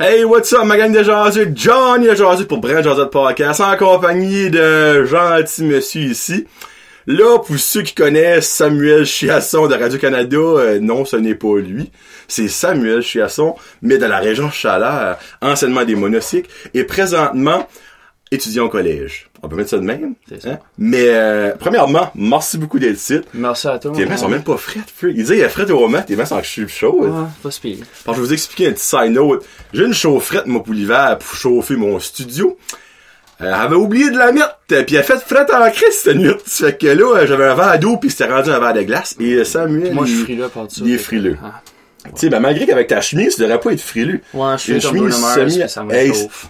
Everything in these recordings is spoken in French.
Hey, what's up, ma gang de jaseux? Johnny jaseux pour Brand Jaseux Podcast, en compagnie de gentil monsieur ici. Là, pour ceux qui connaissent Samuel Chiasson de Radio-Canada, euh, non, ce n'est pas lui. C'est Samuel Chiasson, mais de la région Chaleur, enseignement des monocycles, et présentement, étudiant au collège. On peut mettre ça de même. C'est ça. hein? Mais, euh, premièrement, merci beaucoup d'être ici. Merci à toi. Tes mains sont même pas frère. Il dit, il y a frais au moment, tes mains sont chaudes. Ouais, pas si pire. Alors, je vais vous expliquer un petit side note. J'ai une chaufferette, moi, pour l'hiver, pour chauffer mon studio. Euh, elle avait oublié de la mettre, puis elle a fait frette en crise cette nuit. Ça fait que là, euh, j'avais un verre d'eau, puis c'était rendu un verre de glace. Et euh, Samuel, Moi, je suis il- frileux par ça. il est frileux. Ah. Tu sais, ben, malgré qu'avec ta chemise, tu devrais pas être frileux. Ouais, je suis chemise semi- ça me Hey, chauffe.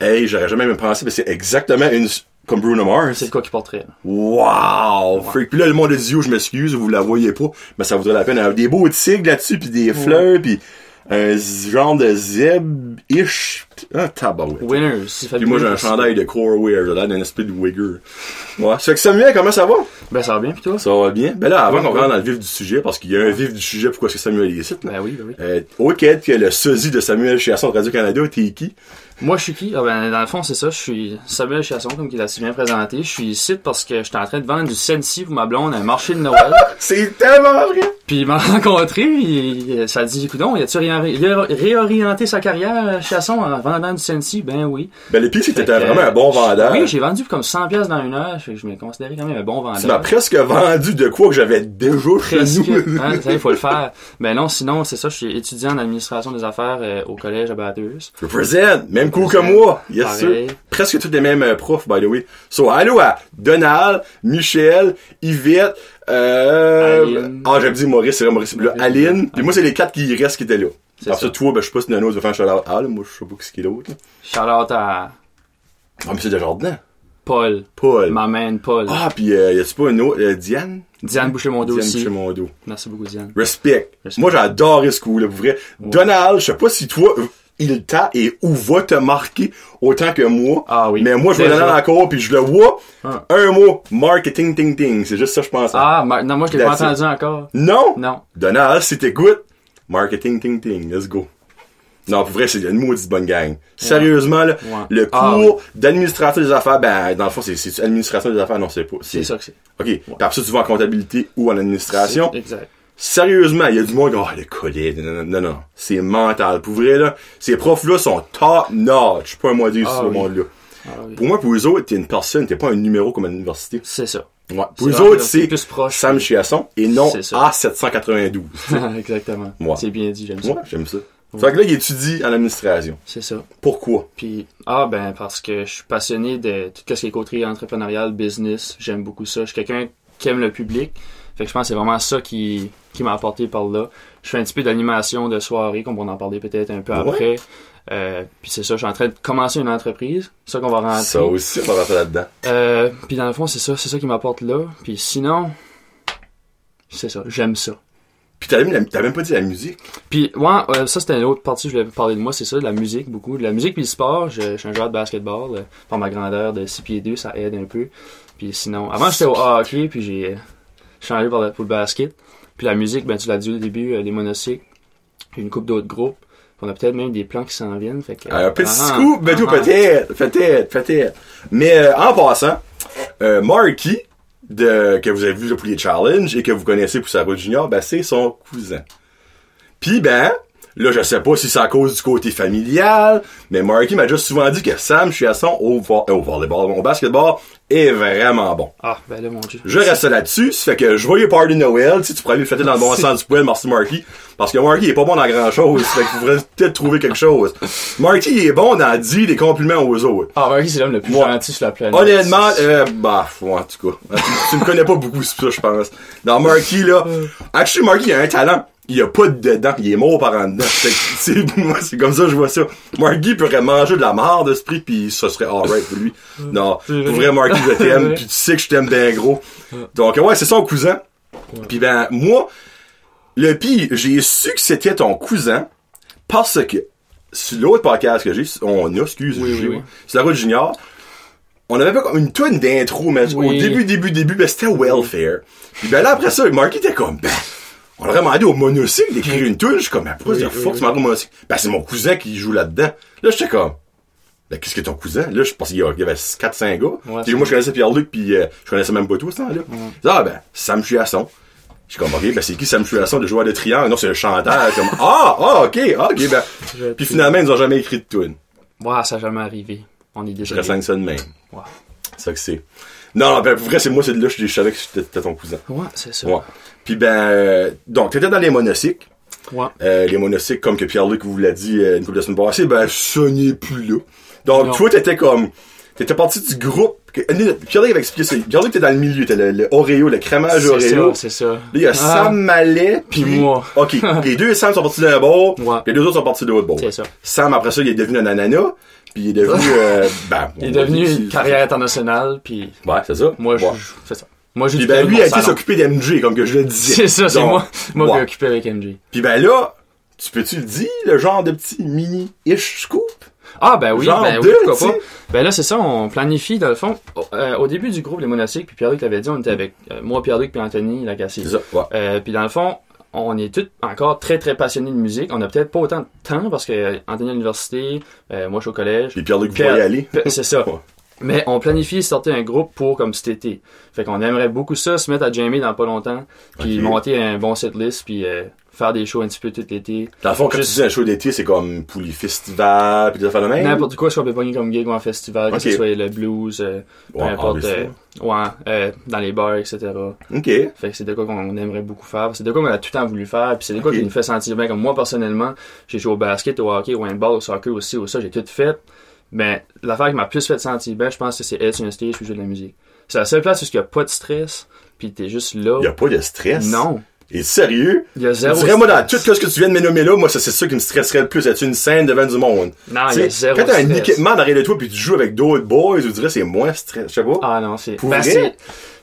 Hey, j'aurais jamais même pensé, mais c'est exactement une, comme Bruno Mars. C'est le quoi qui porterait. Wow! Freak. Puis là, le monde dit, yo, je m'excuse, vous la voyez pas, mais ça vaudrait la peine. Des beaux tigres là-dessus, puis des fleurs, puis un genre de zeb-ish. Ah, tabarouette. Winners, Puis moi, j'ai un chandail de Core Wear, là, d'un esprit de wigger. Ouais. Ça fait que Samuel, comment ça va? Ben, ça va bien, pis toi? Ça va bien. Ben là, avant qu'on rentre dans le vif du sujet, parce qu'il y a un vif du sujet, pourquoi est-ce que Samuel est ici? Ben oui, ben oui. Euh, ok, que le sosie de Samuel Chiasson de Radio-Canada, t'es qui? Moi, je suis qui? Ah ben, dans le fond, c'est ça. Je suis Samuel Chasson, comme il a si bien présenté. Je suis ici parce que j'étais en train de vendre du Sensi pour ma blonde à un marché de Noël. C'est tellement vrai! Puis il m'a rencontré, il, ça a dit, écoute, il a-tu rien, il a réorienté sa carrière, Chasson, en vendant du Sensi? Ben oui. Ben, les t'étais que, vraiment un bon vendeur. Oui, j'ai vendu comme 100 pièces dans une heure. Fait que je me considérais quand même un bon vendeur. Tu m'as presque vendu de quoi que j'avais déjà chez Presque. nous. Hein, il faut le faire. Ben non, sinon, c'est ça, je suis étudiant en administration des affaires euh, au collège à Bathurst. Represent, même coup que moi. Yes, Pareil. sir. Presque tous les mêmes euh, profs, by the way. So, allô à Donald, Michel, Yvette, euh... Ah, j'avais dit Maurice, c'est vrai, Maurice. Là, Aline. Puis moi, c'est les quatre qui restent qui étaient là. C'est Alors ça, toi, ben, je sais pas si Nano va faire un shout-out. Ah, là, moi, je sais pas ce qu'il est l'autre. là. Charlotte à Ah, mais c'est Desjardins. Paul. Paul. Ma main Paul. Ah, puis euh, y a-tu pas une autre, euh, Diane? Diane Boucher-Mondeau Diane aussi. Boucher-Mondeau. Merci beaucoup, Diane. Respect. Respect. Moi, j'ai adoré ce coup, là, pour vrai. Donald, je sais pas si toi, il t'a et ou va te marquer autant que moi. Ah oui. Mais moi, je Déjà. Donald encore, puis je le vois. Ah. Un mot, marketing, ting, ting. C'est juste ça, je pense. Ah, ma- non, moi, je l'ai pas entendu encore. Non! Non. Donald, si t'écoutes, marketing, ting, ting. Let's go. Non, pour vrai, c'est une maudite bonne gang. Sérieusement, là, Ouais. le Ah cours d'administration des affaires, ben, dans le fond, c'est, administration des affaires, non, c'est pas. C'est ça que c'est. OK. Puis après ça, tu vas en comptabilité ou en administration. Exact. Sérieusement, il y a du monde qui dit, oh, le collègue, non, non, non, non, c'est mental. Pour vrai, là, ces profs-là sont top notch. Pas un mois dire Ah oui. monde-là. Ah oui. Pour moi, pour eux autres, t'es une personne, t'es pas un numéro comme à l'université. C'est ça. Ouais. Pour eux autres, c'est c'est plus proche. Sam Chiasson et non C'est ça. A792. Exactement. Ouais. C'est bien dit, j'aime ça. Moi, j'aime ça. Fait que là, il étudie en administration. C'est ça. Pourquoi? Puis, ah, ben, parce que je suis passionné de tout ce qui est côté entrepreneurial, business. J'aime beaucoup ça. Je suis quelqu'un qui aime le public. Fait que je pense que c'est vraiment ça qui, qui m'a apporté par là. Je fais un petit peu d'animation de soirée, comme on en parlait peut-être un peu Ouais. après. Euh, puis c'est ça, je suis en train de commencer une entreprise. Ça qu'on va rentrer. Ça aussi, on va rentrer là-dedans. Euh, puis dans le fond, c'est ça, c'est ça qui m'apporte là. Puis sinon, c'est ça, j'aime ça. Puis t'as même, même pas dit la musique. Puis ouais, euh, ça c'était une autre partie, je voulais parler de moi, c'est ça, de la musique beaucoup. De la musique puis le sport, je, je suis un joueur de basketball. euh, par ma grandeur de 6 pieds 2, ça aide un peu. Puis sinon, avant j'étais au hockey, puis j'ai changé pour le, pour le basket. Puis la musique, ben tu l'as dit au début, euh, les monocycles, puis une coupe d'autres groupes. On a peut-être même des plans qui s'en viennent. Fait que, Un petit ah, scoop, ben tout, ah, peut-être, peut-être, peut-être. Mais euh, en passant, euh, Marky, de, que vous avez vu pour les challenges et que vous connaissez pour sa route junior, ben c'est son cousin. Puis ben, là je sais pas si c'est à cause du côté familial, mais Marky m'a juste souvent dit que Sam Chiasson au, vo- euh, au volleyball, au basketball, est vraiment bon. Ah, ben là mon dieu. Je reste là-dessus, ça fait que je voyais Party Noël, tu sais, tu pourrais aller le fêter dans le bon sens du poil, merci Marky, parce que Marky est pas bon dans grand chose, ça fait que vous pourrez peut-être trouver quelque chose. Marky est bon dans dire des compliments aux autres. Ah, Marky, c'est l'homme le plus Moi, gentil sur la planète. Honnêtement, C'est- euh, bah, ouais, en tout cas, tu, tu me connais pas beaucoup sur ça, je pense. Dans Marky, là, actually, Marky, a un talent. Il a pas de dedans, il est mort par en dedans. C'est, moi, c'est comme ça que je vois ça. Marky pourrait manger de la marde d'esprit pis ça serait alright pour lui. Non, C'est pour vrai. Marky, je C'est t'aime, tu sais que je t'aime bien gros. Donc, ouais, c'est son cousin. Puis ben, moi, le pire, j'ai su que c'était ton cousin parce que sur l'autre podcast que j'ai, on a, excuse, Oui, j'ai- oui, oui. sur la route junior, on avait pas comme une tonne d'intro, mais au début, début, début, ben, c'était welfare. Puis ben là, après ça, Marky était comme, ben, on aurait demandé au monocycle d'écrire une tune. Je suis comme, mais pourquoi Oui, oui, oui. tu au monocycle? Ben, c'est mon cousin qui joue là-dedans. Là, j'étais comme, ben, qu'est-ce que ton cousin? Là, je pensais qu'il y avait- il y avait 4-5 gars. Ouais, Puis moi, je connaissais Pierre-Luc, puis euh, je connaissais même pas tout, ce temps-là. Ah, ben, Sam Chuasson. Je suis comme, ok, ben, c'est qui Sam Chuasson, le joueur de triangle? Non, c'est un chanteur. comme, ah, ah, ok, ah, ok, ben. Je- Puis finalement, ils nous ont jamais écrit de tune. Ouais, ça n'a jamais arrivé. On est Je désolé. ressens ça de même. C'est ça que c'est. Non, ben, pour vrai, c'est moi, c'est là, je je savais que c'était ton cousin. Ouais, c'est ça. Ouais. Puis ben, euh, donc, t'étais dans les monocycles. Ouais. Euh, les monocycles, comme que Pierre-Luc vous l'a dit euh, une couple de semaines passées, ben, ça n'est plus là. Donc, Non. toi, t'étais comme, t'étais parti du groupe. que- Pierre-Luc avait expliqué ça. Pierre-Luc, t'es dans le milieu, t'es le, le Oreo, le crémage C'est Oreo. ça, c'est ça. Là, il y a Ah, Sam Mallet. Puis moi. OK. Les deux Sam sont partis d'un bord. Ouais. Les deux autres sont partis de l'autre bord. C'est ça. Sam, après ça, il est devenu un ananas. Puis il est devenu, euh, ben, Il est devenu une c'est- carrière internationale, puis Ouais, c'est ça. moi, Ouais. je- c'est ça. Moi, j'ai Puis ben, lui, a été s'occuper d'MJ, comme que je le disais. C'est ça, c'est Donc, moi. Moi, ouais. qui occupé avec MJ. Puis ben là, tu peux-tu le dire, le genre de petit mini-ish scoop? Ah, ben oui, Genre ben oui, pourquoi pas. Ben là, c'est ça, on planifie, dans le fond. Au- euh, au début du groupe, les monastiques, puis Pierre-Luc l'avait dit, on était avec euh, moi, Pierre-Luc, puis Anthony Lagacé. C'est ça, ouais. Euh, puis dans le fond, on est tous encore très très passionnés de musique. On a peut-être pas autant de temps parce que Anthony à l'université, euh, moi je suis au collège. Puis Pierre-Luc, Pierre- voyez aller. Pe- C'est ça. Mais on planifie de sortir un groupe pour comme cet été. Fait qu'on aimerait beaucoup ça, se mettre à jammer dans pas longtemps, puis monter un bon setlist, puis euh, faire des shows un petit peu tout l'été. Dans le fond, quand Juste- tu dis un show d'été, c'est comme pour les festivals, puis des affaires de même? N'importe quoi, ce qu'on peut pogner comme gig ou en festival, que ce soit le blues, euh, peu importe, euh, ouais, dans les bars, etc. OK. Fait que c'est de quoi qu'on aimerait beaucoup faire. C'est de quoi qu'on a tout le temps voulu faire. Puis c'est de quoi qui nous fait sentir bien. Comme moi, personnellement, j'ai joué au basket, au hockey, au handball, au soccer aussi, ou ça, j'ai tout fait. Mais l'affaire qui m'a plus fait sentir bien, je pense que c'est être sur un stage puis jouer de la musique. C'est la seule place où il n'y a pas de stress, puis t'es juste là. Il y a pas de stress? Non. Et sérieux? Il y a zéro moi, dans tout ce que tu viens de me nommer là, moi, ça, c'est ça qui me stresserait le plus. Être une scène devant du monde? Non, il y a zéro quand t'as un équipement derrière de toi puis tu joues avec d'autres boys, je dirais, c'est moins stress. Je sais pas. Ah non, c'est. Ben, c'est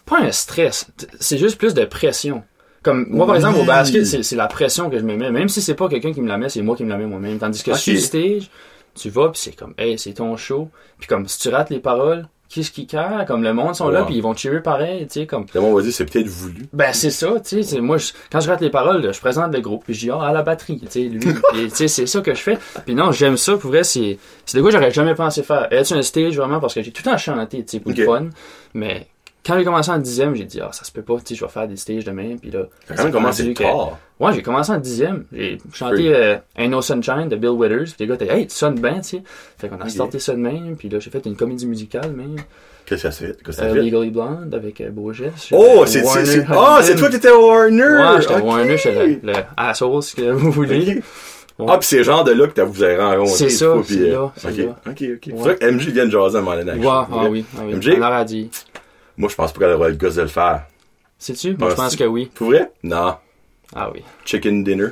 pas un stress. C'est juste plus de pression. Comme moi, par Oui. exemple, au basket, c'est la pression que je me mets. Même si c'est pas quelqu'un qui me la met, c'est moi qui me la mets moi-même. Tandis que Ok. sur le stage, tu vas puis c'est comme, hey, c'est ton show. Puis comme, si tu rates les paroles, qu'est-ce qui care? Comme le monde sont là puis ils vont cheerer pareil, tu sais, comme. Le monde va dire, c'est peut-être voulu. Ben c'est ça, tu sais, moi je- quand je rate les paroles, là, je présente le groupe puis je dis ah à la batterie, tu sais, lui, tu sais c'est ça que je fais. Puis non, j'aime ça pour vrai, c'est c'est de quoi j'aurais jamais pensé faire. Être sur un stage vraiment parce que j'ai tout le temps chanté, tu sais, pour le fun, mais quand j'ai commencé en dixième, j'ai dit ah ça se peut pas, tu je vais faire des stages demain puis là. T'as quand même commencé rendu que- tard. Ouais, j'ai commencé en dixième, j'ai chanté euh, Ain't No Sunshine de Bill Withers, puis les gars étaient hey tu sonnes bien, tu sais. Fait qu'on a Ok. starté ça de même, puis là j'ai fait une comédie musicale même, Qu'est-ce que ça fait? Qu'est-ce que euh, fait? Legally Blonde avec euh, Beau Geste. Oh, c'est, c'est, Warner c'est, toi qui étais Warner! Ouais, j'étais Ok. Warner, j'étais le, le asshole, ce que vous voulez. Ok. Ah, pis c'est le genre de là que t'as- vous avez rencontré. C'est ça, c'est euh, là, c'est Ok, là. ok, ok. Ouais. Faudrait que MJ vienne jaser à un moment donné. Ouais, ah oui, ah oui. MJ? On leur a dit. Moi, je pense pas qu'elle aurait le gosse de le faire. Sais-tu? Moi, je pense que oui. Pour vrai? Non. Ah oui. Chicken dinner.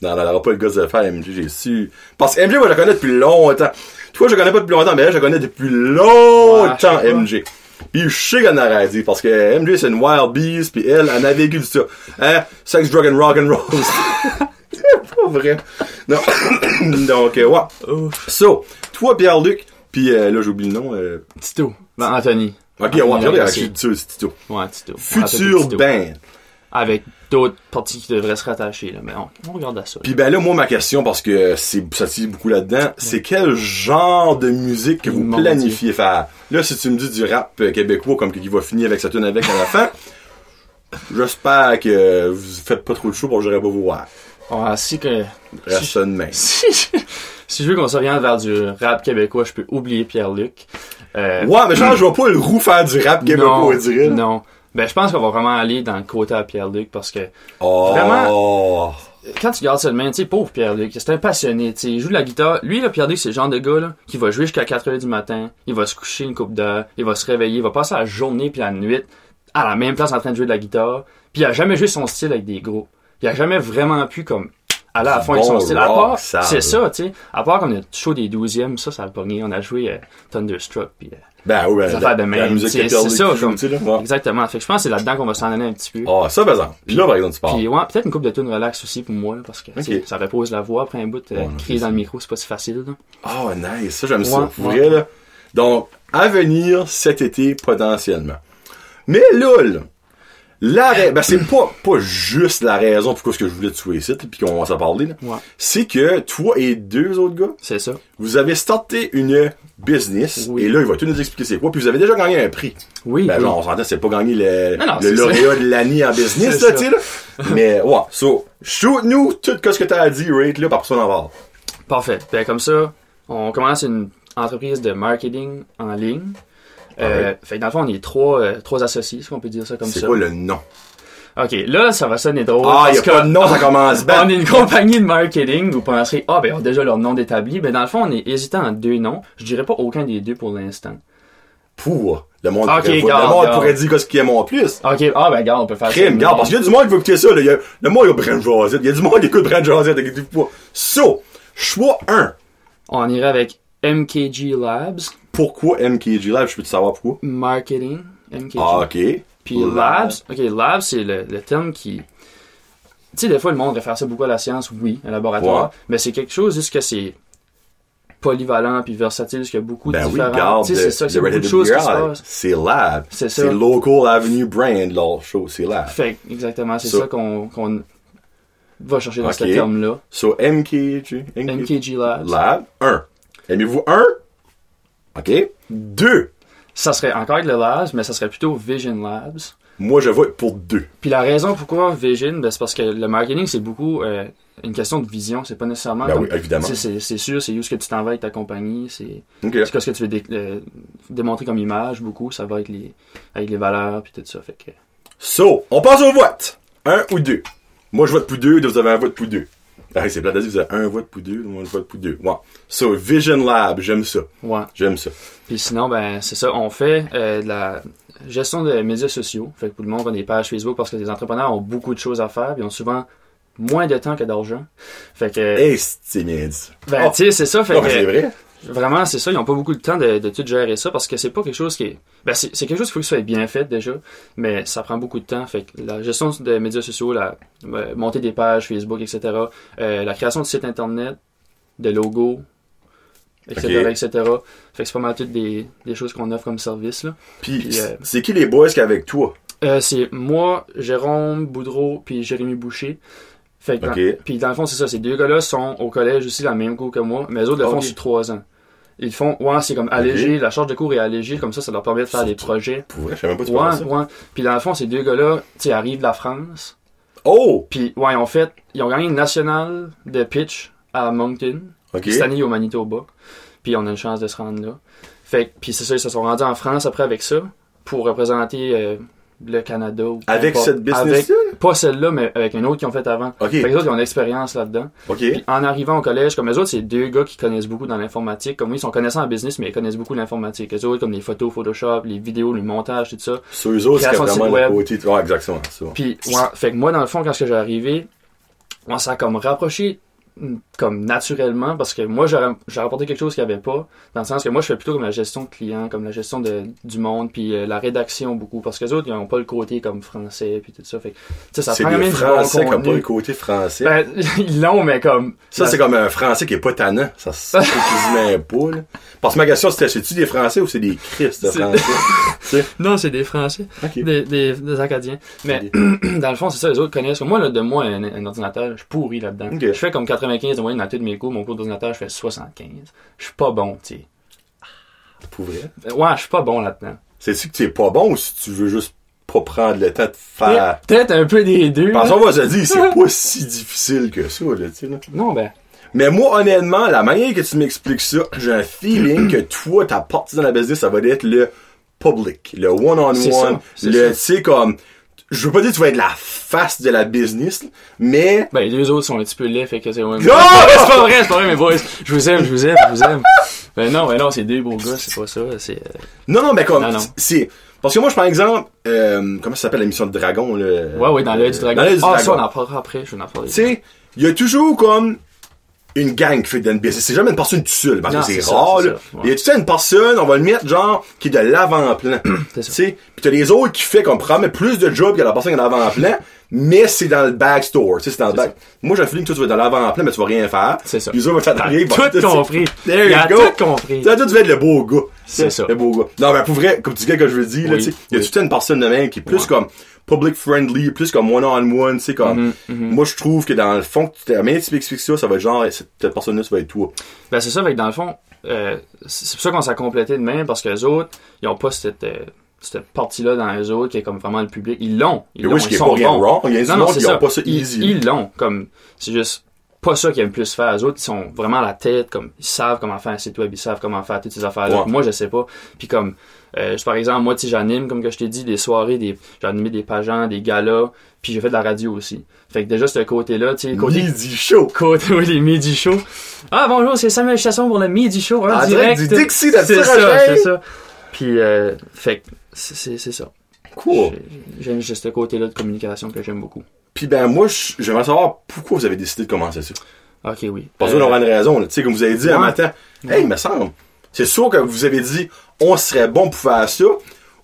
Non, elle aura pas le gosse de le faire, MJ, j'ai su. Parce que MJ, moi, je la connais depuis longtemps. Toi, je la connais pas depuis longtemps, mais elle, je la connais depuis longtemps, Ouais. MJ. Puis je sais qu'elle en aurait dit, parce que MJ, c'est une wild beast, puis elle, elle a vécu ça. Hein? Sex, drug and rock and roll. c'est pas vrai. Non. Donc, euh, ouais. So, toi, Pierre-Luc, puis euh, là, j'oublie le nom. Euh... Tito. Ben, Anthony. Ok, ouais, avec Tito, c'est Tito. Ouais, Tito. Futur band. Avec d'autres parties qui devraient se rattacher, là. Mais on, on regarde à ça. Puis ben là, moi, ma question, parce que c'est ça tire beaucoup là-dedans, c'est quel genre de musique que vous planifiez faire? Là, si tu me dis du rap euh, québécois, comme qui va finir avec sa tune avec à la fin, j'espère que vous faites pas trop de show pour que j'aurais pas vous voir. Ouais, si que. De même. Si, si je veux qu'on s'oriente vers du rap québécois, je peux oublier Pierre-Luc. Euh, Ouais, mais genre, je vois pas le roux faire du rap québécois, non, on dirait. non. Ben, je pense qu'on va vraiment aller dans le côté à Pierre-Luc parce que Oh. Vraiment? quand tu regardes ça de même, tu sais, pauvre Pierre-Luc, c'est un passionné, tu sais, il joue de la guitare. Lui, là, Pierre-Luc, c'est le genre de gars, là, qui va jouer jusqu'à 4 heures du matin, il va se coucher une coupe d'heure, il va se réveiller, il va passer la journée puis la nuit à la même place en train de jouer de la guitare, puis il a jamais joué son style avec des groupes. Il a jamais vraiment pu, comme, aller à la fin avec son Bon style. À part, c'est ça, tu sais. À part qu'on a show des 12e, ça, ça a pogné. On a joué euh, Thunderstruck, puis euh, Ben oui, ben, affaires de la, même, la musique c'est- ça, comme- là. Ouais. exactement. Fait que je pense que c'est là-dedans qu'on va s'en aller un petit peu. Ah, ça, par exemple. Puis là, par exemple, tu parles. Puis ouais, peut-être une coupe de tunes relax aussi pour moi, là, parce que ça repose la voix après un bout. euh, Ouais, non, crier dans le micro, c'est pas si facile. Là. Oh, nice. Ça, j'aime ça. Pour vrai, là. Donc, à venir cet été, potentiellement. Mais là, La ben c'est pas, pas juste la raison pourquoi ce que je voulais te souhaiter ici, puis qu'on va s'en parler, là. Ouais. C'est que toi et deux autres gars, C'est ça. vous avez starté une business, Oui. et là, il va tout nous expliquer c'est quoi, puis vous avez déjà gagné un prix. Oui. Ben, oui. genre, on s'entend, c'est pas gagné le, Non, non, le c'est lauréat de l'année en business, C'est là, tu sais, là. Mais, ouais. So, shoot-nous tout ce que t'as à dire, rate, là, par personne en parle. Parfait. Ben, comme ça, on commence une entreprise de marketing en ligne. Euh, fait que dans le fond, on est trois, euh, trois associés, si on peut dire ça comme C'est ça. quoi le nom? Ok, là, ça va sonner drôle. Ah, y a parce pas que de nom, ça commence bien. On est une compagnie de marketing, vous penserez, ah, ben, on a déjà leur nom établi. Ben, dans le fond, on est hésitant en deux noms. Je dirais pas aucun des deux pour l'instant. Pour. Le monde, Ok, pourrait, garde, le monde pourrait dire qu'est-ce qu'il aime en plus. Ok, ah, ben, regarde, on peut faire ça. Crime, regarde, parce qu'il y a du monde qui va écouter ça, là. Il y a, le monde, il y a Brand Josette. Il y a du monde qui écoute Brand Josette, pas. So, choix 1. On irait avec MKG Labs, Pourquoi MKG Live? Je peux te savoir pourquoi? marketing, MKG. Ah, ok. Puis Lab. labs, ok, labs, c'est le, le terme qui. Tu sais, des fois, le monde réfère ça beaucoup à la science, oui, un laboratoire, Ouais. mais c'est quelque chose juste que c'est polyvalent puis versatile, parce qu'il y a beaucoup de Ben oui, différents. sais, c'est ça, c'est beaucoup de choses qui se Beer, passent. c'est Lab. C'est ça. C'est Local Avenue Brand, leur show, c'est Lab. Fait exactement, c'est Ça. ça qu'on qu'on va chercher dans ce terme-là. So, MKG, MKG Labs. Lab, 1. Aimez-vous 1? OK. 2. Ça serait encore avec le Labs, mais ça serait plutôt Vision Labs. Moi, je vote pour 2. Puis la raison pourquoi Vision, ben, c'est parce que le marketing, c'est beaucoup euh, une question de vision. C'est pas nécessairement. Ben comme- oui, évidemment. C'est c'est sûr, c'est où ce que tu t'en vas avec ta compagnie. C'est OK. c'est ce que tu veux dé- euh, démontrer comme image. Beaucoup, ça va avec les, avec les valeurs puis tout ça. Fait que, So, on passe au vote. 1 ou 2. Moi, je vote pour 2, vous avez un vote pour 2. Ah, c'est plate à dire, vous avez un vote pour 2, moi, je vote pour 2. Ouais. So, Vision Lab, j'aime ça. ouais. J'aime ça. Puis sinon, ben c'est ça. On fait euh, de la gestion de médias sociaux. Fait que tout le monde a des pages Facebook parce que les entrepreneurs ont beaucoup de choses à faire. Puis ils ont souvent moins de temps que d'argent. Fait que, Hey, c'est bien dit. ben oh. tu sais, c'est ça. Fait Oh, que, c'est vrai. Vraiment, c'est ça. Ils n'ont pas beaucoup de temps de, de tout gérer ça parce que c'est pas quelque chose qui est. Ben, c'est quelque chose qu'il faut que ça soit bien fait déjà, mais ça prend beaucoup de temps. Fait que la gestion des médias sociaux, la euh, monter des pages Facebook, etc., euh, la création de sites internet, de logos, etc., Ok. etc. Fait que c'est pas mal toutes des, des choses qu'on offre comme service là. Puis, Puis, euh, c'est qui les boys qui avec toi? Euh, c'est moi, Jérôme Boudreau, puis Jérémy Boucher. Fait que dans- Ok. puis dans le fond, c'est ça. Ces deux gars-là sont au collège aussi, la même cours que moi, mais eux autres le font Ok. sur trois ans. Ils font, ouais, c'est comme allégé, la charge de cours est allégée, comme ça, ça leur permet de faire des projets. Je même pas tu Ouais, ça. ouais. Puis dans le fond, ces deux gars-là, tu sais, arrivent de la France. Oh! Puis, ouais, ils ont fait, ils ont gagné une nationale de pitch à Moncton. OK. Puis cette année, au Manitoba. Puis on a une chance de se rendre là. Fait puis c'est ça, ils se sont rendus en France après avec ça pour représenter euh, le Canada. ou Avec importe. cette business-là? Avec- Pas celle-là, mais avec une autre qu'ils ont fait avant. OK. Fait que les autres, ils ont de l'expérience là-dedans. OK. Puis en arrivant au collège, comme les autres, c'est deux gars qui connaissent beaucoup dans l'informatique. Comme oui, ils sont connaissants en business, mais ils connaissent beaucoup l'informatique. Les autres, comme les photos, Photoshop, les vidéos, le montage, tout ça. Sur eux autres, c'est vraiment le côté. Ouais, exactement. Ça. Puis, ouais, fait que moi, dans le fond, quand que j'ai arrivé, on s'est comme rapproché comme naturellement parce que moi j'ai rapporté quelque chose qu'il n'y avait pas dans le sens que moi je fais plutôt comme la gestion de clients comme la gestion de, du monde puis euh, la rédaction beaucoup parce que les autres ils n'ont pas le côté comme français puis tout ça fait ça C'est français n'ont pas le côté français. ben, ils l'ont mais comme ça, c'est comme un français qui est pas tannant. Ça, se pas, là. Parce que ma question, c'était, c'est-tu des français ou c'est des Christ de français? non c'est des français. Des, des, des acadiens. Mais dans le fond c'est ça les autres connaissent. Moi là, de moi un, un ordinateur je suis pourri là-dedans je fais comme 95 de moyenne dans tous mes cours mon cours d'ordinateur je fais 75 je suis pas bon tu sais Pour vrai? Ouais, je suis pas bon là-dedans. C'est-tu que t'es pas bon ou si tu veux juste pas prendre le temps de faire? Peut-être un peu des deux. Parce qu'on va se dire, c'est pas si difficile que ça, là, tu sais, là. Non, ben. Mais moi, honnêtement, la manière que tu m'expliques ça, j'ai un feeling que toi, ta partie dans la business, ça va être le public, le one-on-one, ça, c'est le, tu sais, comme, je veux pas dire que tu vas être la face de la business, mais, Ben, les deux autres sont un petit peu laids, fait que c'est. Ouais, Non! c'est pas vrai, c'est pas vrai, mes boys. Je vous aime, je vous aime, je vous aime. Ben non, ben non, c'est deux beaux gars, c'est pas ça. C'est. euh, non, non, mais comme, Non, non. c'est, parce que moi, je par exemple, euh, comment ça s'appelle l'émission de Dragon, là? Ouais, ouais, dans l'œil du dragon. Dans l'œil du ah, ça, on en parlera après, je vais en parler. Tu sais, il y a toujours comme une gang qui fait d'une business. C'est jamais une personne toute seule, parce Non, que c'est ça, rare, là. ça, ouais. Il y a tout une personne, on va le mettre genre, qui est de l'avant-plan. Pis t'as les autres qui fait qu'on prend plus de jobs que la personne qui est dans l'avant-plan, mais c'est dans le backstore, tu sais, c'est dans le back. Moi, j'ai feeling que toi, tu vas être dans l'avant-plan, mais tu vas rien faire. C'est ça. Puis les autres vont t'arriver, Tout compris. There you go. tout compris. Tu vas être le beau gars. C'est ça. Le beau gars. Non, mais pour vrai, comme tu dis que je veux dire, là, Oui, tu sais, il y a toute une personne de même qui est plus comme, public friendly, plus comme one-on-one, tu sais, comme, Mhm, mhm. moi, je trouve que dans le fond, que tu t'amènes, tu expliques ça, ça va être genre, cette personne-là, ça va être toi. Ben c'est ça, avec dans le fond, euh, c'est pour ça qu'on s'est complété de même, parce que les autres, ils ont pas cette, euh, cette partie-là dans les autres qui est comme vraiment le public. Ils l'ont. Ils l'ont, oui, ils sont pas rien bons. wrong, il y a des Non, non, gens c'est qui ont ça. pas ça Ils- easy. Ils l'ont, comme, c'est juste pas ça qu'ils aiment plus faire. Les autres, ils sont vraiment à la tête, comme, ils savent comment faire un site web, ils savent comment faire toutes ces affaires-là. Ouais. Moi, je sais pas. Puis comme, euh, par exemple, moi, tu j'anime, comme que je t'ai dit, des soirées, des, j'ai animé des pageants, des galas, puis j'ai fait de la radio aussi. Fait que déjà, ce côté-là, tu sais, côté Midi chaud. Côté, oui, les midi shows. Ah, bonjour, c'est Samuel Chasson pour le midi show. En En direct. du Dixie de C'est ça, c'est ça. Puis, euh, fait que, c'est ça. Cool. J'ai- J'aime juste ce côté-là de communication que j'aime beaucoup. Puis ben, moi, je- j'aimerais savoir pourquoi vous avez décidé de commencer ça. Ok, oui. Parce Euh, qu'on aura une raison, là. Tu sais, comme vous avez dit un ouais. matin, hey, il me semble. C'est sûr que vous avez dit, on serait bon pour faire ça,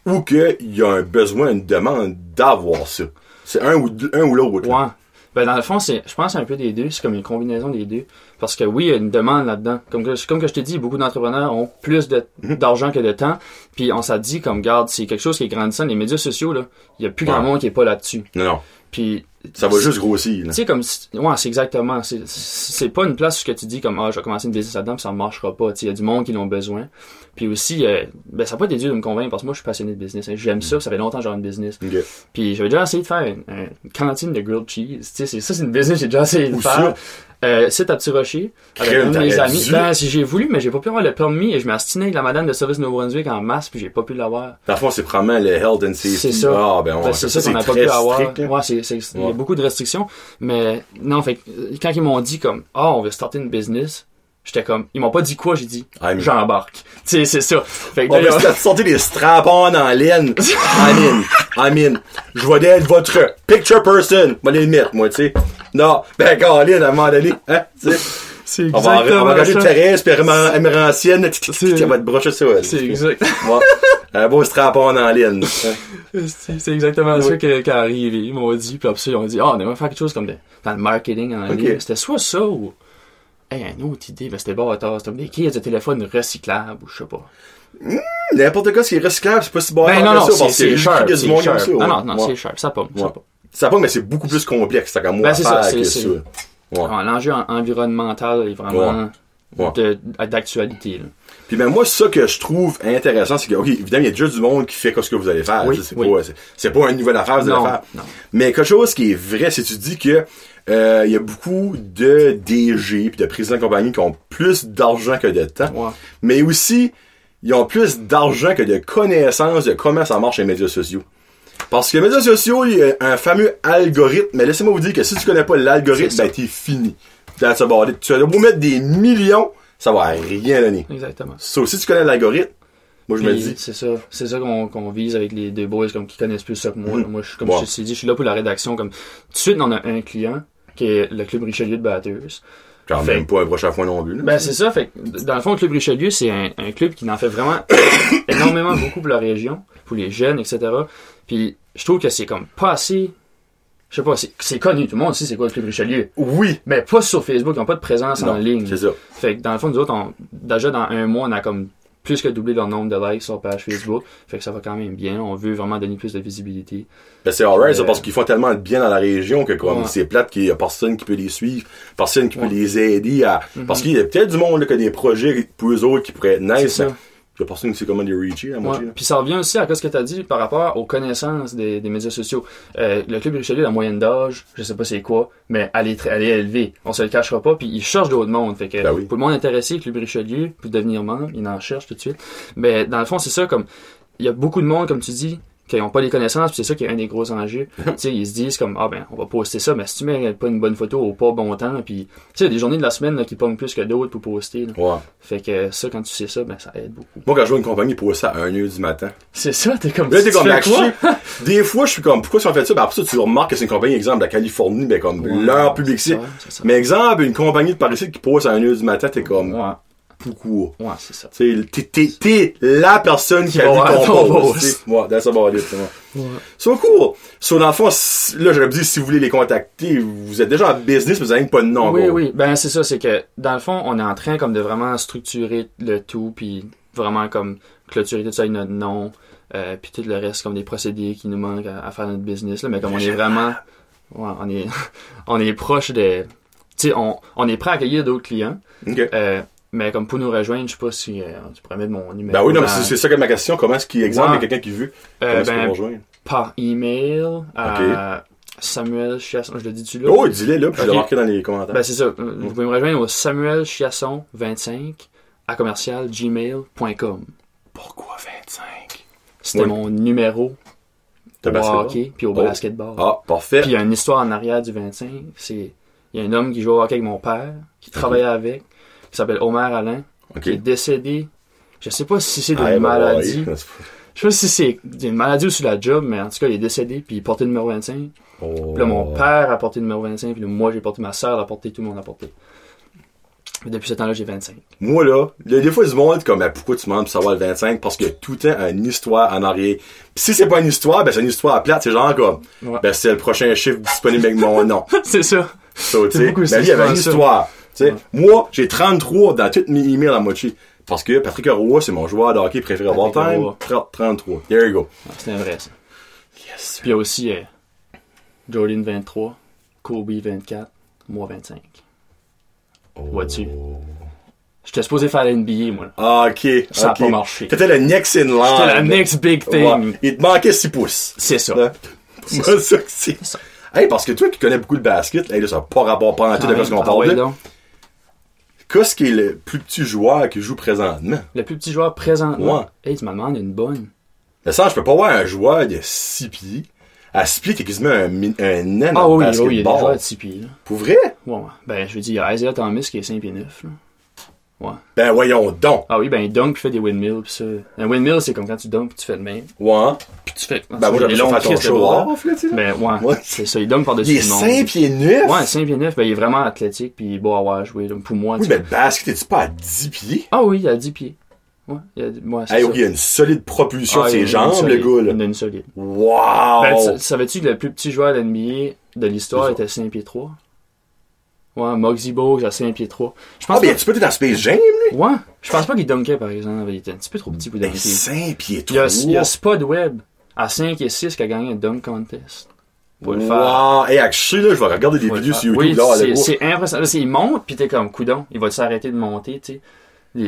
ou qu'il y a un besoin, une demande d'avoir ça. C'est un ou, deux- un ou l'autre. Ouais. Ben, dans le fond, c'est, je pense un peu des deux. C'est comme une combinaison des deux. Parce que oui, il y a une demande là-dedans. Comme que, comme que je t'ai dit, beaucoup d'entrepreneurs ont plus de, Mhm. d'argent que de temps. Puis on s'est dit, comme, garde, c'est quelque chose qui est grandissant. Les médias sociaux, là, il y a plus grand Ouais. monde qui est pas là-dessus. Non, non. Puis Ça va juste grossir. Tu sais, comme, ouais, c'est exactement. C'est- C'est pas une place où que tu dis comme, ah, je vais commencer une business là-dedans, ça marchera pas. Tu sais, il y a du monde qui l'ont besoin. Puis aussi, euh, ben, ça n'a pas été dur de me convaincre parce que moi, je suis passionné de business. hein. J'aime ça, ça fait longtemps que j'ai une business. Ok. Puis j'avais déjà essayé de faire une, une cantine de grilled cheese. Tu sais, c'est- ça, c'est une business j'ai déjà essayé de Où faire. ça? Euh, c'est à Petit-Rocher, avec un de mes amis. Ben, si j'ai voulu, mais j'ai pas pu avoir le permis et je m'ai astiné avec la madame de service Nouveau-Brunswick en masse, puis j'ai pas pu l'avoir. Dans le fond, c'est probablement le health and safety. C'est ça. Ah, ben, Ben, c'est ça qu'on n'a pas pu avoir. strict, là. Ouais, c'est, c'est, il y a beaucoup de restrictions. Mais, non, fait que, quand ils m'ont dit comme, ah, on veut starter une business, j'étais comme, ils m'ont pas dit quoi, j'ai dit, j'embarque. Tu sais, c'est ça. Fait que, On va se sortir des strap-on en laine. En ligne. En ligne. Je vais être votre picture person. Vais les mettre, moi, tu sais. Non. Ben, Caroline, à un moment donné, hein, tu sais. c'est On va, on va exactement ça. Thérèse, puis est C'est- elle va te brocher ça, elle. C'est exact. Un beau strap-on en ligne. c'est exactement ça qui arrive. Ils m'ont dit, puis après ça, ils ont dit, ah, on aimerait faire quelque chose comme dans le marketing en ligne. C'était soit ça ou, hey, une autre idée, ben, c'était bâtard. C'était des cases de téléphone recyclables ou je sais pas. N'importe quoi, ce qui est recyclable, c'est pas si bon Ben, que non, non, ça, c'est, parce que c'est c'est ça. Non, non, non, Ouais. c'est sharp. Ça pomme, ça pomme. Ça pas, mais c'est beaucoup plus complexe, ça, comme Ben, c'est ça, c'est- que c'est- ça. Ouais. L'enjeu en- environnemental est vraiment d'actualité. Puis ben moi, ça que je trouve intéressant, c'est que, ok, évidemment, il y a déjà du monde qui fait ce que vous allez faire. Oui, c'est oui. pas, c'est- c'est pas une nouvelle affaire vous allez faire. non. Mais quelque chose qui est vrai, c'est que tu dis que euh, il y a beaucoup de DG puis de présidents de compagnie qui ont plus d'argent que de temps, Ouais. mais aussi ils ont plus d'argent que de connaissances de comment ça marche les médias sociaux. Parce que les médias sociaux, il y a un fameux algorithme, mais laissez-moi vous dire que si tu connais pas l'algorithme, ben t'es fini. That's about it. Tu as beau mettre des millions, ça va rien donner. Exactement. So, si tu connais l'algorithme, moi je me Puis, dis, C'est ça, c'est ça qu'on qu'on vise avec les deux boys comme qui connaissent plus ça que moi. Mhm. Moi, je, comme Ouais. je te dit, je suis là pour la rédaction. Comme tout de suite, on a un client qui est le club Richelieu de Batters. quand Fait- même pas un prochain fois non plus. Ben c'est ça. Fait que, dans le fond, le club Richelieu, c'est un, un club qui en fait vraiment énormément beaucoup pour la région, pour les jeunes, etc. Puis je trouve que c'est comme pas assez. Je sais pas, c'est c'est connu. Tout le monde sait c'est quoi le club Richelieu. oui, Mais pas sur Facebook, ils n'ont pas de présence en ligne. c'est ça. Fait que dans le fond, nous autres, on, déjà dans un mois, on a comme plus que doublé leur nombre de likes sur page Facebook. Fait que ça va quand même bien. On veut vraiment donner plus de visibilité. Ben, c'est alright, Euh, parce qu'ils font tellement de bien dans la région que comme Ouais. c'est plate qu'il y a personne qui peut les suivre, personne qui Ouais. peut les aider à. Parce qu'il y a peut-être du monde là, qui a des projets pour eux autres qui pourraient être nice. Ça. mais Il y a personne sait comment les reacher à Ouais. moitié. là. Puis ça revient aussi à ce que tu as dit par rapport aux connaissances des, des médias sociaux. Euh, le Club Richelieu, la moyenne d'âge, je sais pas c'est quoi, mais elle est, très, elle est élevée. On se le cachera pas. Puis ils cherchent d'autres mondes. Fait que Ben oui. pour le monde intéressé, Club Richelieu, pour devenir membre, ils en cherchent tout de suite. Mais dans le fond, c'est ça comme il y a beaucoup de monde, comme tu dis, qui n'ont pas les connaissances, puis c'est ça qui est un des gros enjeux. tu sais, ils se disent comme ah ben on va poster ça, mais si tu mets pas une bonne photo au pas bon temps, puis tu sais, il y a des journées de la semaine là, qui pognent plus que d'autres pour poster. là. Ouais. Fait que ça, quand tu sais ça, ben ça aide beaucoup. Moi, quand je vois une compagnie ça à 1h du matin, C'est ça, t'es comme là, t'es tu comme fais quoi? Des fois, je suis comme, pourquoi ils ont fait ça? Ben, après ça, tu remarques que c'est une compagnie, exemple, la Californie, ben, comme, Ouais, leur public c'est site. ça, c'est ça. Mais exemple, une compagnie de Paris qui pose à 1h du matin, t'es comme, Ouais, pourquoi? ouais, c'est ça. T'es, t'es, t'es la personne qui, Qui a vu voir ton post. Ouais, that's about it, tu vois. Ouais. So cool. So dans le fond, là, j'aurais dit, si vous voulez les contacter, vous êtes déjà en business, mais vous n'avez pas de nom. oui, oui. Ben, c'est ça, c'est que, dans le fond, on est en train, comme, de vraiment structurer le tout, puis vraiment, comme, clôturer tout ça avec notre nom. Euh, puis tout le reste, comme des procédés qui nous manquent à, à faire notre business. Là, mais comme on est vraiment... Ouais, on est, on est proche de... Tu sais, on, on est prêt à accueillir d'autres clients. OK. Euh, mais comme pour nous rejoindre, je sais pas si euh, tu pourrais mettre mon numéro. Ben oui, non, mais dans- c'est ça que ma question. Comment est-ce qu'il exemple, Ouais. il y a quelqu'un qui veut? Euh, ben, rejoindre? par email à Samuel Chiasson. Je le dis-tu là? Oh, dis-le là, puis je l'ai marqué dans les commentaires. Ben c'est ça. Vous pouvez me rejoindre au Samuel Chiasson 25 à commercial gmail.com. Pourquoi 25? C'était Oui. mon numéro De au basketball? hockey puis au Oh. basketball. Ah, parfait. Puis il y a une histoire en arrière du 25. C'est il y a un homme qui joue au hockey avec mon père, qui travaillait avec, qui s'appelle Omer Alain, OK. qui est décédé. Je sais pas si c'est d'une Ah, ben, maladie. ouais. Je sais pas si c'est d'une maladie ou sur la job, mais en tout cas, il est décédé, puis il portait le numéro 25. Oh. Puis là, mon père a porté le numéro 25, puis là, moi, j'ai porté ma soeur, a porté, tout le monde a porté. Depuis ce temps-là, j'ai 25. Moi, là, des fois du monde comme, ben, pourquoi tu demandes pour savoir le 25? Parce que tout le temps, une histoire en arrière. Pis si c'est pas une histoire, ben, c'est une histoire plate. C'est genre comme, Ouais. ben, c'est le prochain chiffre disponible avec mon nom. c'est ça. So, tu C'est sais, beaucoup, ma c'est vie, il y avait une histoire. Tu sais, Ouais. moi, j'ai 33 dans toutes mes emails à moitié. Parce que Patrick Roy, c'est mon joueur de hockey préféré all time. Roy. 30 33. There you go. C'était vrai, ça. Yes. Puis il y a aussi euh, Jordan 23, Kobe 24, moi 25. Vois-tu? J'étais supposé faire la NBA, moi. Ah, ok. Ça a ok. pas marché. T'étais le next in line. C'était la next big thing. Ouais. Il te manquait 6 pouces. C'est ça. Hein? C'est ça c'est. Hey, parce que toi qui connais beaucoup le basket, là, ça n'a pas rapport en tout Ah, de ce qu'on ah parle. Qu'est-ce qui est le plus petit joueur qui joue présentement? Le plus petit joueur présentement? Ouais. Hey, tu m'en demandes une bonne. De ça, je peux pas voir un joueur de 6 pieds. À 6 pieds, t'es quasiment un, un nain Ah dans oui, le oui, il y a des joueurs de 6 pieds. Là. Pour vrai? Ouais, ouais. Ben, je veux dire, il y a Isaiah Thomas qui est 5 pieds 9. Là. Ouais. Ben voyons donc. Ah oui, ben, il dunk puis fait des windmills. Puis ça. Un windmill, c'est comme quand tu dunks puis tu fais le même. Ouais. Puis tu fais. Ben moi, longs faire ton show bras. off, là, tu sais. Ben, ouais. Ouais. C'est ça, il dunk par-dessus Il est le monde. 5 pieds 9? Ouais, 5 pieds 9, ben, il est vraiment athlétique puis il est beau à avoir joué. Donc, pour moi, Oui, tu mais le basket, t'es-tu pas à 10 pieds? Ah oui, il a 10 pieds. Ouais, il a, ouais, Hey, ça. il a une solide propulsion Ah, de ses jambes, le solide. gars, là. Il a une solide. Wow! Ben, sa- savais-tu que le plus petit joueur de NBA de l'histoire était 5 pieds 3? Ouais, Muggsy Bogues à 5 pieds 3. Je Ah, pense ben, pas... tu peux être dans Space Jam, lui? Ouais, je pense pas qu'il dunkait, par exemple. Il était un petit peu trop petit pour Ben, dunker. 5 pieds Il y a, 3. il y a Spud Webb à 5 et 6 qui a gagné un dunk contest. Pour le faire. Hey, actually, là, je vais regarder des Faut vidéos sur YouTube, oui, là, c'est- impressionnant. Là, il monte, puis t'es comme, coudon, il va s'arrêter de monter, tu sais.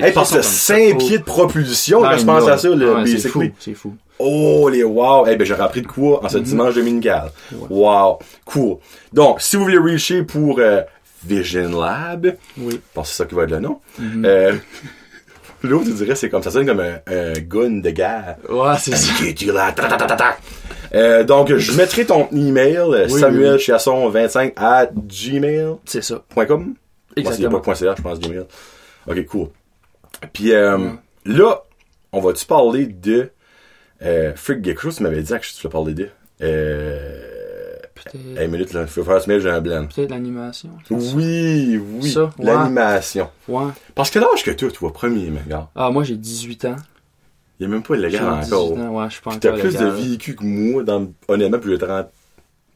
Hey, parce que sont 5 comme ça. pieds de propulsion, je pense à ça, le Ouais, c'est fou, c'est fou. Oh, les wow! Eh ben, j'aurais appris de quoi en ce dimanche dominical. Wow! Cool. Donc, si vous voulez reacher pour euh, Vision Lab, Oui. parce que c'est ça qui va être le nom, Mhm. euh, l'autre, tu dirais, c'est comme ça, sonne comme un, un gun de guerre. Ouais, c'est ça. Euh, donc, je mettrai ton email, Oui, Samuel oui. Chiasson25 à gmail.com. C'est ça. A Exactement. pas de .ca, je pense, Gmail. Ok, cool. Puis euh, là, on va-tu parler de... Euh, Freak chose, tu m'avais dit que tu voulais parler de... Euh... Hey, une minute, là, il faut faire ce mail, j'ai un blanc. peut-être l'animation. Oui, oui, Ça, ouais. l'animation. Ouais. Parce que l'âge que toi, tu vois, premier, mais regarde, Ah, moi, j'ai 18 ans. il n'y a même pas légal 18 encore. ans, ouais, je suis pas T'as encore plus de vécu que moi, dans, honnêtement, puis j'ai 30,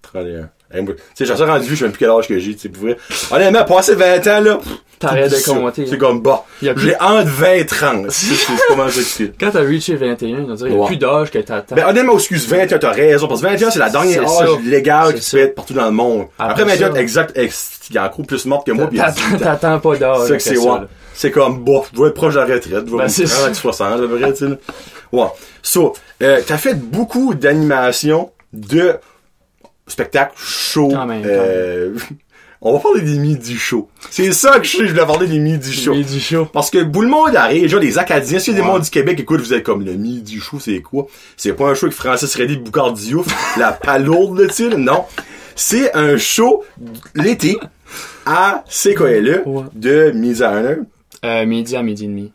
31. Hey, moi, Tu sais, j'en suis rendu je sais même plus quel âge que j'ai, tu sais, pour vrai. Honnêtement, passer 20 ans, là, T'arrêtes de compter. C'est comme, bah, Il plus- j'ai entre 20 et 30. C'est mal ça que c'est. Quand t'as reaché 21, on dirait qu'il n'y a plus d'âge que t'attends. Ben, honnêtement, excuse, 21, t'as raison, parce que 21, c'est la dernière âge ça. légale qui se fait partout dans le monde. Après, Après 21, ça- exact, ex, il y a encore plus morte que moi, il T'attends 18 ans. t'attends pas d'âge. C'est que c'est, ouais. C'est comme, bof, je dois être proche de la retraite, je dois Ben, à 60, à peu près, tu sais. Ouais. So, euh, t'as fait beaucoup d'animations de spectacles, shows, Quand même, quand euh, on va parler des midi shows. C'est ça que je je voulais parler des midi shows. Midi show. Parce que tout le monde arrive, déjà les Acadiens, y a des Ouais. mondes du Québec, écoute, vous êtes comme le midi show, c'est quoi? C'est pas un show avec Francis Reddy de Boucard Diouf, la palourde, tu sais, non. C'est un show l'été à CKLE Ouais. de midi à 1 heure. Euh, midi à midi et demi.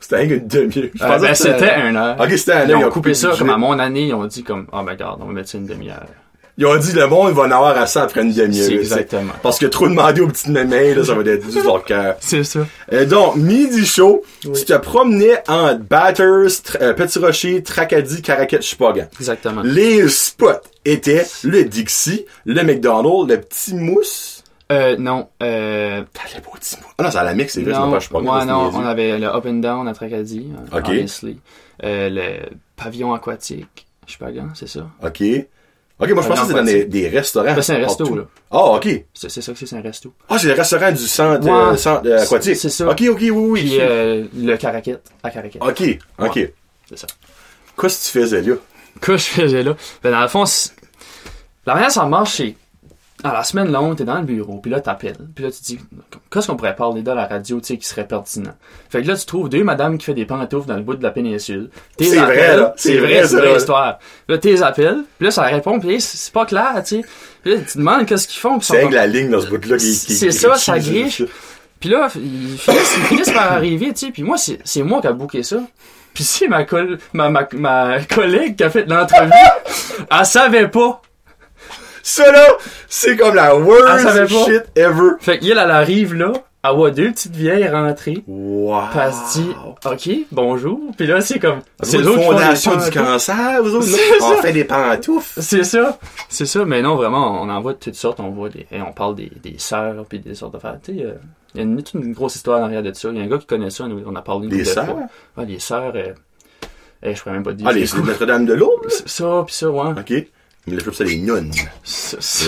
C'était rien qu'une demi-heure. Euh, ben, que c'était un heure. Ok, c'était un Ils heure. ont coupé ça comme à mon année, ils ont dit comme, ah ben regarde, on va mettre ça une demi-heure. Ils ont dit le monde va en avoir assez après une demi-heure. Exactement. Parce que trop demander aux petites mémés, là, ça va être juste leur cœur. C'est ça. Euh, donc, midi show, Oui. tu te promenais en Batters, euh, Petit Rocher, Tracadie, Caraquette, Chupagan. Exactement. Les spots étaient le Dixie, le McDonald's, le Petit Mousse, Euh, non, euh, T'as les beaux petits mots. Ah non, c'est à la mix, c'est vrai, non, c'est pas, je pas ouais, non, on avait le Up and Down à Tracadie, euh, Ok. obviously. Euh, le pavillon aquatique, je sais pas quand, c'est ça. Ok. Ok, moi je pensais que c'était dans des, des restaurants. Ben, c'est un resto, partout. là. Ah, ok. C'est c'est ça que c'est, c'est un resto. Ah, c'est le restaurant du centre, Ouais. euh, centre euh, aquatique. C'est ça. Ok, ok, oui, oui. Puis euh, le caraquette, à caraquette. Ok, ok. Ouais. C'est ça. Qu'est-ce que tu faisais là? Qu'est-ce que je faisais là? Ben, dans le fond, c'est- la manière ça marche, c'est. À la semaine longue, t'es dans le bureau, puis là, t'appelles. Puis là, tu dis, qu'est-ce qu'on pourrait parler dans la radio, tu sais, qui serait pertinent? Fait que là, tu trouves deux madames qui font des pantoufles dans le bout de la péninsule. T'es C'est vrai, là. C'est C'est vrai, vrai, c'est vraie là. histoire. Là, t'es appelles, puis là, ça répond, puis c'est pas clair, tu sais. Puis là, tu te demandes qu'est-ce qu'ils font, C'est avec la ligne dans ce bout-là qui, C'est ça, ça griche. Puis là, ils finissent, ils finissent par arriver, tu sais. Puis moi, c'est c'est moi qui a booké ça. Puis c'est ma, col ma, ma, ma collègue qui a fait l'entrevue. Elle savait pas. Ça là, c'est comme la worst shit ever. Fait qu'elle, elle arrive là. Elle voit deux petites vieilles rentrer. Wow. Puis elle se dit, OK, bonjour. Puis là, c'est comme... C'est des fondation du cancer, vous autres? On fait des pantoufles. C'est ça, c'est ça, mais non, vraiment, on en voit de toutes sortes, on voit des, et on parle des, des sœurs, puis des sortes d'affaires, tu sais, euh, il y a une, toute une grosse histoire en arrière de ça, il y a un gars qui connaît ça, on a parlé une Des sœurs? Ouais, les sœurs, euh, eh, je pourrais même pas te dire. Ah, les Notre-Dame de? C'est ça, pis ça, ouais. Ok. Je trouve ça les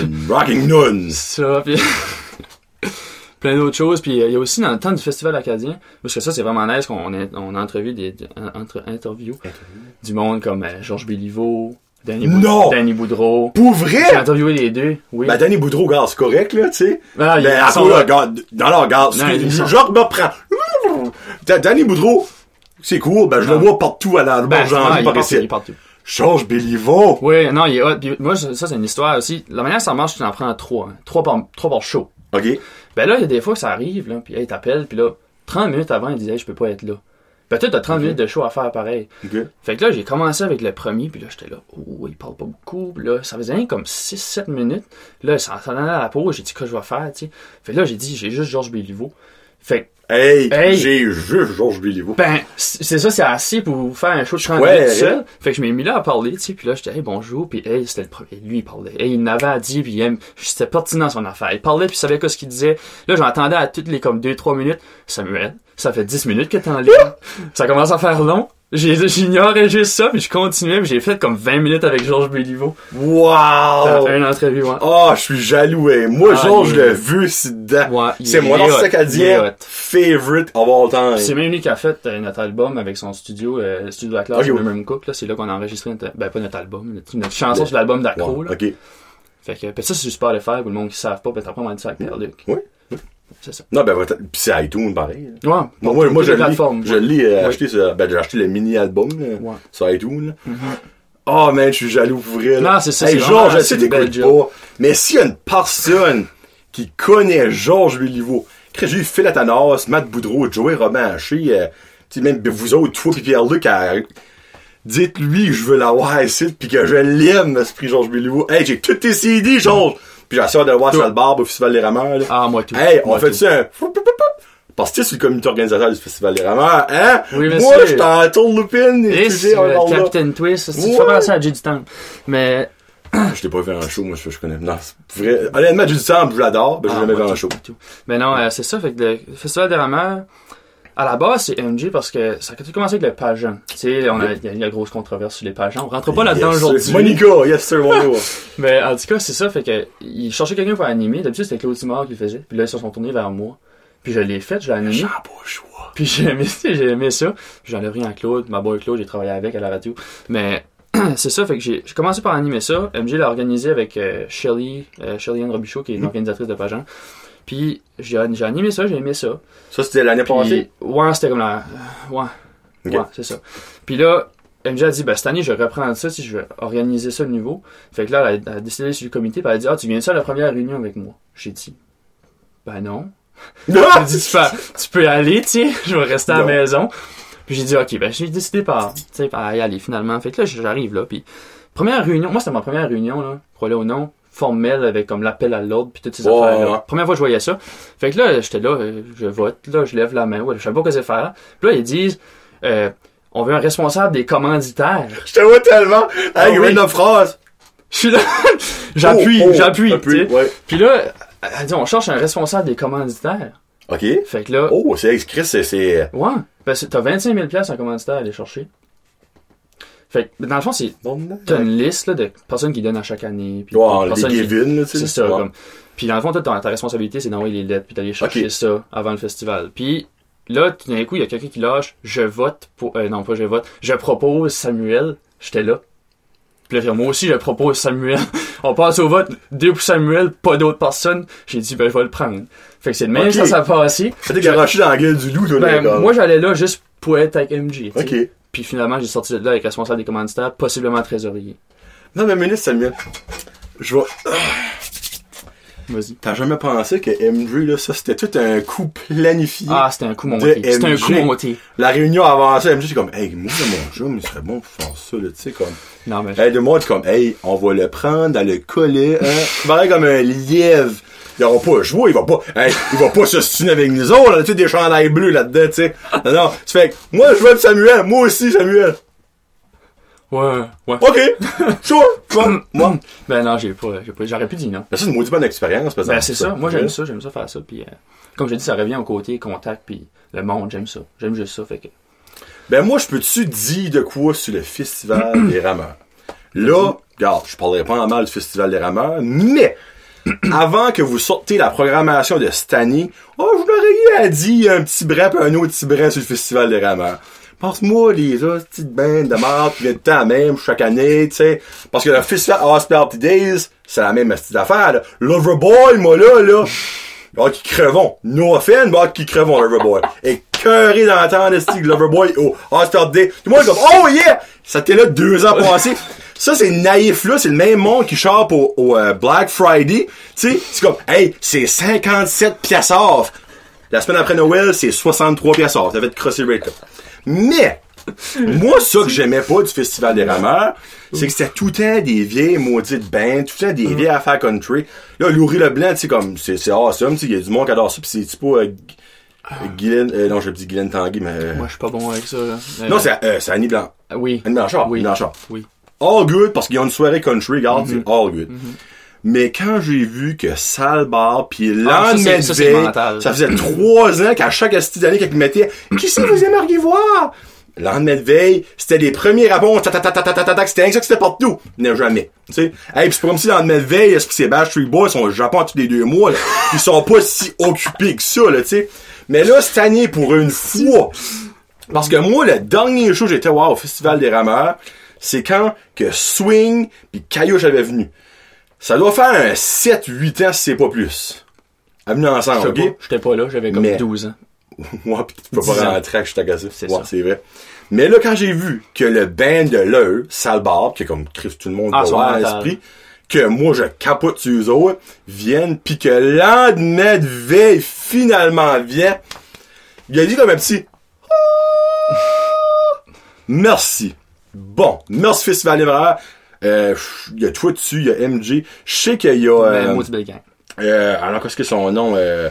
Une rocking nonnes. ça, pis plein d'autres choses, puis euh, il y a aussi dans le temps du festival acadien, parce que ça, c'est vraiment nice qu'on on a entrevu des, des- entre, interviews du monde comme euh, Georges Béliveau, Danny, Boud- Non! Danny Boudreau. Pour J'ai vrai? interviewé les deux, oui. Ben, Danny Boudreau, gars, c'est correct, là, tu sais. Ah, Ben, cause, là. regarde, dans leur garde, Non, ils sont- genre, me prend. Da- Danny Boudreau, c'est cool, ben, je le Non. vois partout à la Ben, il il partout. Change Béliveau. Oui, non, il est hot. Puis moi, ça, c'est une histoire aussi. La manière que ça marche, tu en prends trois. hein. Trois par, trois par show. Ok. Ben là, il y a des fois que ça arrive, là, puis hey, t'appelles, puis là, 30 minutes avant, il disait, hey, je peux pas être là. Ben toi, t'as 30 Ok. minutes de show à faire pareil. Ok. Fait que là, j'ai commencé avec le premier, puis là, j'étais là, oh, il parle pas beaucoup. Puis là, ça faisait rien comme 6-7 minutes. Là, ça s'en allait à la pause, j'ai dit, que je vais faire, tu sais? Fait que là, j'ai dit, j'ai juste Georges Béliveau. Fait que, Hey, Hey. j'ai juste Georges Béliveau. ben, c'est ça, c'est assez pour vous faire un show de 30 Ouais, minutes seul. Fait que je m'ai mis là à parler, tu sais, puis là, j'étais, hey, bonjour, puis hey, c'était le premier. Lui, il parlait. Hey, il n'avait à dire, puis il aime, c'était pertinent son affaire. Il parlait, puis il savait quoi ce qu'il disait. Là, j'entendais à toutes les, comme 2-3 minutes, Samuel, ça fait 10 minutes que t'es en ligne. ça commence à faire long. J'ignorais juste ça, puis je continuais, puis j'ai fait comme 20 minutes avec Georges Béliveau. Wow! Une entrevue, ouais. Oh, je suis jaloux, hein. Moi, Ah, Georges, je l'ai vu ici dedans. Ouais, C'est mon acadien favorite of all time. C'est même lui qui a fait euh, notre album avec son studio, euh, studio de la classe, Ok, le oui. Memory Cook, là. C'est là qu'on a enregistré notre, ben, pas notre album, notre, notre chanson sur l'album d'Acro, là. ok. Fait que, pis ça, c'est sur Spotify, pour le monde qui savent pas, pis t'as pas mal dit ça avec Pierre-Luc. Oui. C'est ça. Non, ben, pis c'est iTunes, pareil. Ouais. Moi, moi, je l'ai, je euh, Oui. acheté sur, ben, j'ai acheté le mini-album, Ouais. sur iTunes, là. Oh, man, je suis jaloux pour vrai, là. Non, c'est ça, Hey, c'est Georges, je sais t'écoutes pas, mais s'il y a une personne qui connaît Georges Béliveau, j'ai eu Phil Atanas, Matt Boudreau, Joey Robin Haché, euh, tu sais, même vous autres, toi pis Pierre-Luc, à- dites-lui que je veux l'avoir ici pis que je l'aime, l'esprit Georges Béliveau. Hey, j'ai tous tes CD, Georges! Pis j'ai de le voir sur le barbe au Festival des Rameurs, là. Ah, moi tout. Hey, on Moi fait tout. ça un... Parce que tu es sur le comité organisateur du Festival des Rameurs, hein? Oui, Moi, monsieur. je suis en tour lupine et c'est le. Captain Twist, si tu fais penser à du Temple. Mais, Je t'ai pas vu en show, moi, je, je connais. Non, c'est vrai. Honnêtement, du temps, je l'adore, mais j'ai Ah, jamais moi vu en show. moi. Mais non, euh, c'est ça, fait que le Festival des Rameurs, à la base, c'est MJ parce que ça a tout commencé avec le pageant. Tu sais, on a, il y a une grosse controverse sur les pageants. On rentre pas là-dedans Yes, aujourd'hui. Monica, yes sir, Monica. Mais en tout cas, c'est ça, fait que il cherchait quelqu'un pour animer. D'habitude, c'était Claude Simard qui le faisait. Puis là, ils se sont tournés vers moi. Puis je l'ai fait, je l'ai animé. Puis j'ai aimé, j'ai aimé ça. Puis j'enlève rien à Claude, ma boy Claude, j'ai travaillé avec à la radio. Mais c'est ça, fait que j'ai j'ai commencé par animer ça. MJ l'a organisé avec euh, Shelly, euh, Shelly Anne Robichaud, qui est une organisatrice de Pageant. Puis j'ai animé ça, j'ai aimé ça. Ça, c'était l'année passée? Ouais, c'était comme la. euh, ouais. Ouais, c'est ça. Puis là, MJ a dit, ben, cette année, je vais reprendre ça, si je vais organiser ça de nouveau. Fait que là, elle a, elle a décidé sur le comité, puis elle a dit, ah, tu viens ça à la première réunion avec moi. J'ai dit, ben non. J'ai Ah! dit, tu peux, tu peux y aller, tu sais, je vais rester à la maison. Puis j'ai dit, ok, ben, j'ai décidé par, tu sais, par y aller finalement. Fait que là, j'arrive là, puis première réunion, moi, c'était ma première réunion, là, crois-le ou non, formelle, avec comme l'appel à l'ordre, puis toutes ces Ouais, affaires-là. ouais. Première fois que je voyais ça. Fait que là, j'étais là, euh, je vote, là, je lève la main, ouais, je savais pas quoi c'est faire. Puis là, ils disent, euh, on veut un responsable des commanditaires. Je te vois tellement. Ah Hey, oui. une phrase. Je suis là, j'appuie, Oh, oh, j'appuie, sais. ouais. Puis là, Elle dit, on cherche un responsable des commanditaires. OK. Fait que là, Oh, c'est Chris, c'est, c'est, ouais, ben, t'as 25 000 piastres en commanditaire à aller chercher. Fait que, dans le fond, c'est, t'as une liste, là, de personnes qui donnent à chaque année. Puis Ouais, les personnes qui-. C'est ça, comme. Puis dans le fond, toi, ta, ta responsabilité, c'est d'envoyer les lettres, puis d'aller chercher ça avant le festival. Puis là, tout d'un coup, il y a quelqu'un qui lâche, je vote pour, euh, non, pas je vote, je propose Samuel. J'étais là. Puis là, moi aussi, je propose Samuel. On passe au vote, deux pour Samuel, pas d'autres personnes. J'ai dit, ben, je vais le prendre. Fait que c'est le même, Ok. ça, ça a passé. Garoché dans la gueule du loup, toi, Ben, là, moi, j'allais là juste pour être avec MJ. OK. Puis finalement, j'ai sorti de là avec responsable des commanditaires, possiblement trésorier. Non, mais minute, Samuel. Je vais. Vas-y. T'as jamais pensé que MJ, là, ça, c'était tout un coup planifié? Ah, c'était un coup monté. C'était un coup monté. La réunion avancée, MJ, c'est comme, hey, moi, mon jeu, il serait bon pour faire ça, là, tu sais, comme. Non, mais. Hey, de moi, c'est comme, hey, on va le prendre dans le collet, hein. Comme un lièvre. Ils auront pas joué, il va pas, hey, il va pas se stiner avec nous autres, là, tu sais, des chandails bleus là-dedans, tu sais. Non, non. Tu fais, que, moi, je veux être Samuel, moi aussi, Samuel. Ouais, ouais. OK. Sure. Moi, moi. Ben non, j'ai pas, j'ai pas, j'aurais pu dire non. Ça, c'est une maudite bonne expérience, par Ben c'est ça. Moi j'aime ça, j'aime ça faire ça. Puis euh, comme je dis, ça revient au côté contact puis le monde, j'aime ça. J'aime juste ça. Fait que. Ben moi, je peux-tu dire de quoi sur le Festival des rameurs? Là, regarde, je parlerai pas en mal du Festival des rameurs, mais avant que vous sortez la programmation de cette oh, je vous aurais eu à dire un petit brin un autre petit brin sur le Festival des rameurs. Pense-moi, les autres petites bandes de marde qui viennent de temps même chaque année, tu sais. Parce que le Festival Hospitality Days, c'est la même petite affaire, là. Loverboy, moi, là, là. Ah, qui crevons. No offense, mais ah, qui crevons, Loverboy. Cœuré d'entendre style Loverboy au Hospitality Day. Tout le monde est comme, oh yeah! Ça était là deux ans passés. Ça, c'est naïf, là. C'est le même monde qui chope au, euh, Black Friday. Tu sais, c'est comme, hey, c'est 57 piastres off. La semaine après Noël, c'est 63 piastres off. Ça va être crossé rate, là. Mais, moi, ça que j'aimais pas du Festival des rameurs, c'est que c'était tout le temps des vieilles maudites bandes, tout le temps des vieilles affaires country. Là, Laurie Leblanc, tu sais, comme, c'est, awesome, tu il y a du monde qui adore ça, pis c'est, pas, euh, euh, Guylaine, euh, non, je dis Guylaine Tanguy, mais. Euh, Moi, je suis pas bon avec ça, là. Euh... Non, c'est Annie Blanc. Ah, oui. Annie Blanchard. Oui. Blanchard. Oui. All good, parce qu'il y a une soirée country, regarde, mm-hmm. c'est all good. Mm-hmm. Mais quand j'ai vu que Salbar puis ah, Landmedved, ça, ça, ça, faisait trois ans qu'à chaque astuce d'année qu'elle mettait, qui c'est vous aimeriez voir? Landmedved, c'était les premiers rabonds, c'était rien que ça c'était partout. Non, jamais. Tu sais? Hey, pis c'est pas comme si Landmedved, c'est ces Bash Street Boys sont au Japon tous les deux mois, là. Ils sont pas si occupés que ça, là, tu sais? Mais là, cette année, pour une fois, parce que moi, le dernier show que j'étais voir au Festival des Rameurs, c'est quand que Swing pis Caillou j'avais venu. Ça doit faire un 7-8 ans si c'est pas plus. À venir ensemble, J'étais ok? pas- J'étais pas là, j'avais comme Mais- 12 ans. Moi, pis tu peux 10 pas ans. rentrer que je t'agace. C'est Ouais, ça. c'est vrai. Mais là, quand j'ai vu que le band de l'heure, Salbar, qui est comme Chris, tout le monde Ah, va que moi je capote sur eux autres, viennent, pis que de veille, finalement vient, il a dit comme un petit! Merci. Bon, merci Festival Libraire. Euh, il y a toi dessus, il y a MJ. Je sais qu'il y a... Ben, euh, euh, alors, qu'est-ce que son nom? Euh...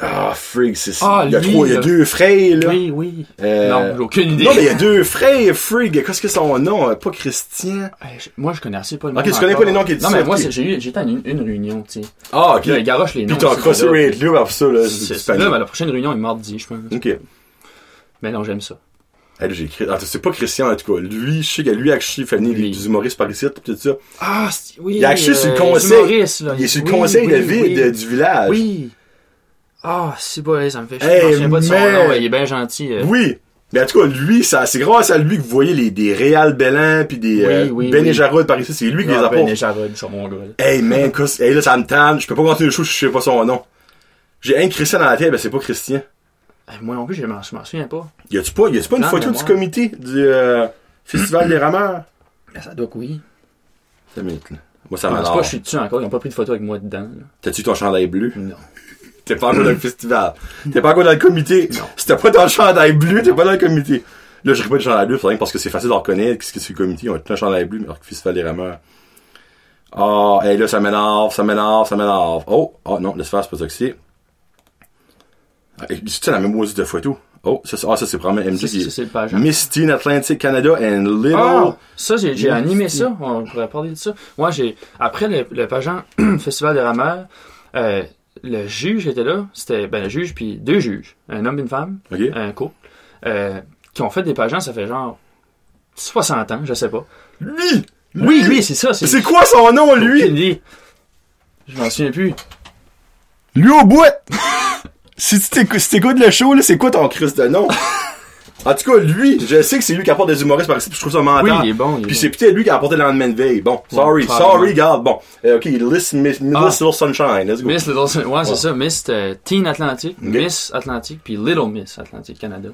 Ah, Frig, c'est Ah, il y a lui, trois, il y a deux frères, là. Oui, oui. Euh, Non, j'ai aucune idée. Non, mais il y a deux frères, Frig. Qu'est-ce que son nom? Euh, Pas Christian? Eh, je- Moi, je connais assez pas le Ok, tu connais pas les noms qui Non, mais moi, c'est- j'ai eu, j'étais à une, une réunion, tu sais. Ah, ok. Puis là, il garoche les noms. Puis t'as c'est crossé là. Rate après ça, là. C'est c'est ça. pas Là, ben, la prochaine réunion est mardi, je pense. Ok. Mais non, j'aime ça. J'ai écrit. Ah, c'est pas Christian, en tout cas. Lui, je sais que lui, actually, fait venir Lui. des humoristes par ici, tout ça. Ah, oui. Il sur le euh, conseil. Il est sur le conseil de ville de- du village. Oui. Ah, c'est pas, ça me fait chier. Hey, je me souviens pas de son nom. Il est bien gentil. euh. Oui. Mais en tout cas, lui, ça, c'est grâce à lui que vous voyez les, des Réal Bellan pis des, Oui, euh, oui, Ben oui. Jarod par ici. C'est lui qui les Ah, apporte. Ben Jarod, sur mon gars. Hey man, hey là ça me tente, je peux pas continuer le show, je sais pas son nom. J'ai un Christian dans la tête, ben c'est pas Christian. Eh, Moi non plus, je m'en je m'en souviens pas. Y a-tu pas, y a-tu pas une Non, photo mais du comité du euh, Festival des rameurs? Mais ça doit que oui. Ça là. Moi ça Je pas m'énerve. que je suis dessus encore. Ils ont pas pris de photo avec moi dedans. T'as-tu ton chandail bleu? Non. T'es pas encore dans le festival. T'es pas encore dans le comité. Si t'as pas ton chandail bleu, t'es pas dans le comité. Là, je pas de chandail bleu, parce que c'est facile de reconnaître qu'est-ce que c'est le comité. Ils ont tout un chandail bleu, alors que le Festival des rameurs. Ah, hey, là, ça m'énerve, ça m'énerve, ça m'énerve. Oh, oh non, laisse faire, c'est pas ça que c'est. Ah, et C'est la même maudite de photo. Oh, ça, c'est- ah, ça c'est probablement MJ Ça, qui c'est hein. Miss Teen Atlantic Canada and Little. Ah, ça, j'ai animé ça. On pourrait parler de ça. Moi, j'ai, après le, le pageant Festival des rameurs, euh, le juge était là. C'était, ben, le juge puis deux juges. Un homme et une femme. Un couple. euh, qui ont fait des pageants, ça fait genre 60 ans, je sais pas. Lui! Oui, lui, c'est ça. C'est, C'est quoi son nom, lui? Je m'en souviens plus. Lui au bout! si tu t'écou- si t'écoutes le show, là, c'est quoi ton Christ de nom? en tout cas, lui, je sais que c'est lui qui apporte des humoristes par ici, puis je trouve ça mental. Oui, il est bon. il est Puis bon. c'est peut-être lui qui a apporté le lendemain de veille. Bon, sorry, probablement. sorry, garde. Bon, Euh, ok, Miss, Miss, Miss Ah. Little Sunshine, let's go. Miss Little Sun- ouais, c'est Ouais. ça. Miss euh, Teen Atlantic. Miss Atlantic, puis Little Miss Atlantic Canada.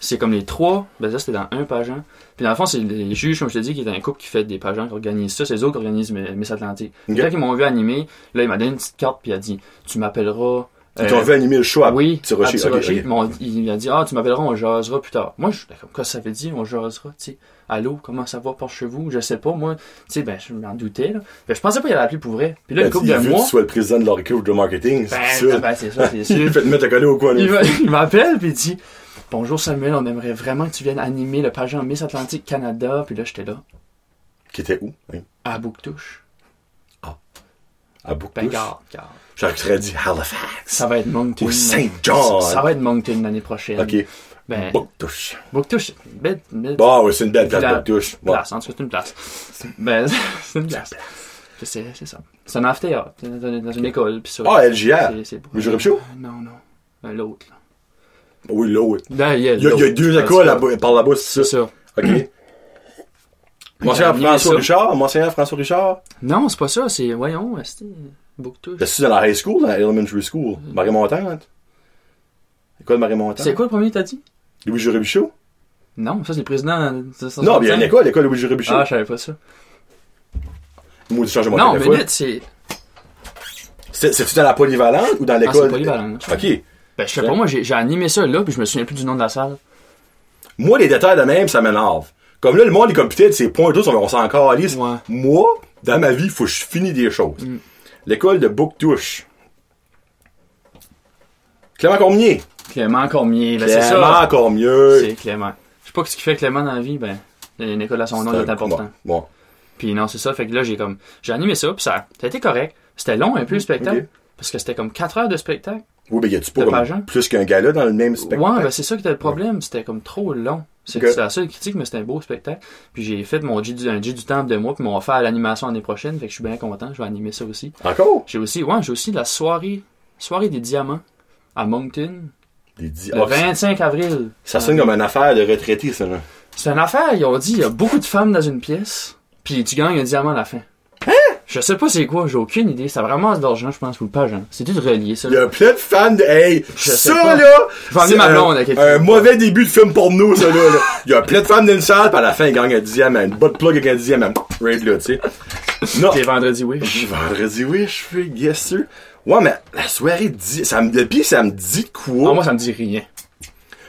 C'est comme les trois. Ben ça, c'était dans un pageant. Puis dans le fond, c'est les juges, comme je te dis, qui est un couple qui fait des pageants, qui organisent ça. C'est eux autres qui organisent Mi- Miss Atlantic. Puis Ok. Quand ils m'ont vu animer, là, il m'a donné une petite carte, puis il a dit Tu m'appelleras. Ils euh, t'ont fait animer le show à oui, Petit Rocher. à Petit Ok, Rocher. ok. Mais on- il a dit Ah, tu m'appelleras, on jasera plus tard. Moi, je suis que ça veut dire, on jasera, tu sais? Allô, comment ça va par chez vous? Je sais pas, moi. Tu sais, ben, je m'en doutais, là. Ben, je pensais pas qu'il allait appeler pour vrai. Puis là, Ben, une couple il de vu que mois. tu sois le président de leur équipe de marketing, Ben, c'est ça. ben, c'est ça, c'est sûr. fait te mettre le collet au coin. Il m'a- m'appelle puis il dit Bonjour Samuel, on aimerait vraiment que tu viennes animer le pageant Miss Atlantique Canada. Puis là, j'étais là, Qui était où? Hein? à Bouctouche. À Bouctouche? Ben, garde, garde. J'aurais dit Halifax. Ça va être Moncton. Ou Saint John. Ça, ça va être Moncton l'année prochaine. Ok. Ben, Bouctouche. Bouctouche, c'est belle, belle Bon, ouais, c'est une belle place, La- Bouctouche. Bon. place. En tout cas, c'est une place. Ben, c'est une place. C'est c'est ça. C'est un amphithéâtre, dans, une école. Puis ça, Ah, LGA. c'est- c'est. Le Jurep Show? Non, non. Euh, L'autre, là. Oui, là, oui. Là, il y a, Il y a, il y a l'autre, deux écoles là-bas, par là-bas, c'est C'est ça. ça. Ok. Monseigneur François ça. Richard, Monseigneur François Richard? Non, c'est pas ça. C'est, voyons, c'était Bouctouche. Est-ce dans la high school, dans la elementary school? Marie Montante? École Marie Montante? C'est quoi le premier que t'as dit? Louis Juré Bichot? Non, ça c'est le président. de- de- Non, mais il y a une école, l'école Louis Juré Bichot. Ah, je savais pas ça. Moi, j'ai changé mon Non, mais vite, c'est. C'est- C'est-tu dans la polyvalente ou dans Ah, l'école? c'est polyvalent. Ok. Ben, je sais pas, moi, j'ai animé ça là, puis je me souviens plus du nom de la salle. Moi, les détails de même, ça m'énerve. Comme là, le monde est comme putain, c'est point tous, on s'en calisse. Ouais. Moi, dans ma vie, faut que je finisse des choses. Mm. L'école de Bouctouche. Clément Cormier. Clément Cormier, ben, c'est Clément ça. Cormier. C'est Clément. Je sais pas ce qu'il fait Clément dans la vie, ben. Il y a une école à son nom, il est important. Bon. Puis non, c'est ça. Fait que là, j'ai comme. J'ai animé ça, puis ça, ça a été correct. C'était long un peu le spectacle. Parce que c'était comme 4 heures de spectacle. Oui, mais y a-tu pas comme plus qu'un gars-là dans le même spectacle? Ouais, ben c'est ça qui était le problème. C'était comme trop long. C'est Ok. c'est la seule critique, mais c'était un beau spectacle. Puis j'ai fait mon G du, un G du temple de moi, puis m'ont offert l'animation l'année prochaine. Fait que je suis bien content. Je vais animer ça aussi. Encore? J'ai aussi, ouais, j'ai aussi la soirée, soirée des diamants à Moncton. Des Le Ah, 25 avril. Ça sonne comme une affaire de retraité, ça, là. C'est une affaire, ils ont dit, il y a beaucoup de femmes dans une pièce, puis tu gagnes un diamant à la fin. Je sais pas c'est quoi, j'ai aucune idée. Ça vraiment de l'argent, je pense, pour le page. Hein. C'est tout relié, ça. Il y a plein de fans de, hey, Je sais ça, pas. là! Je vais emmener c'est ma un- blonde à quelque Un chose. mauvais début de film porno, ça, là, là. Il y a plein de femmes dans une salle, puis à la fin, ils gagnent un dixième, une bonne plug avec un dixième, right là, tu sais. Non. C'est vendredi, oui. J'ai vendredi, oui, je fais, yes, sir. Ouais, mais la soirée dit, ça me, le pire, ça me dit quoi? Ah, moi, ça me dit rien.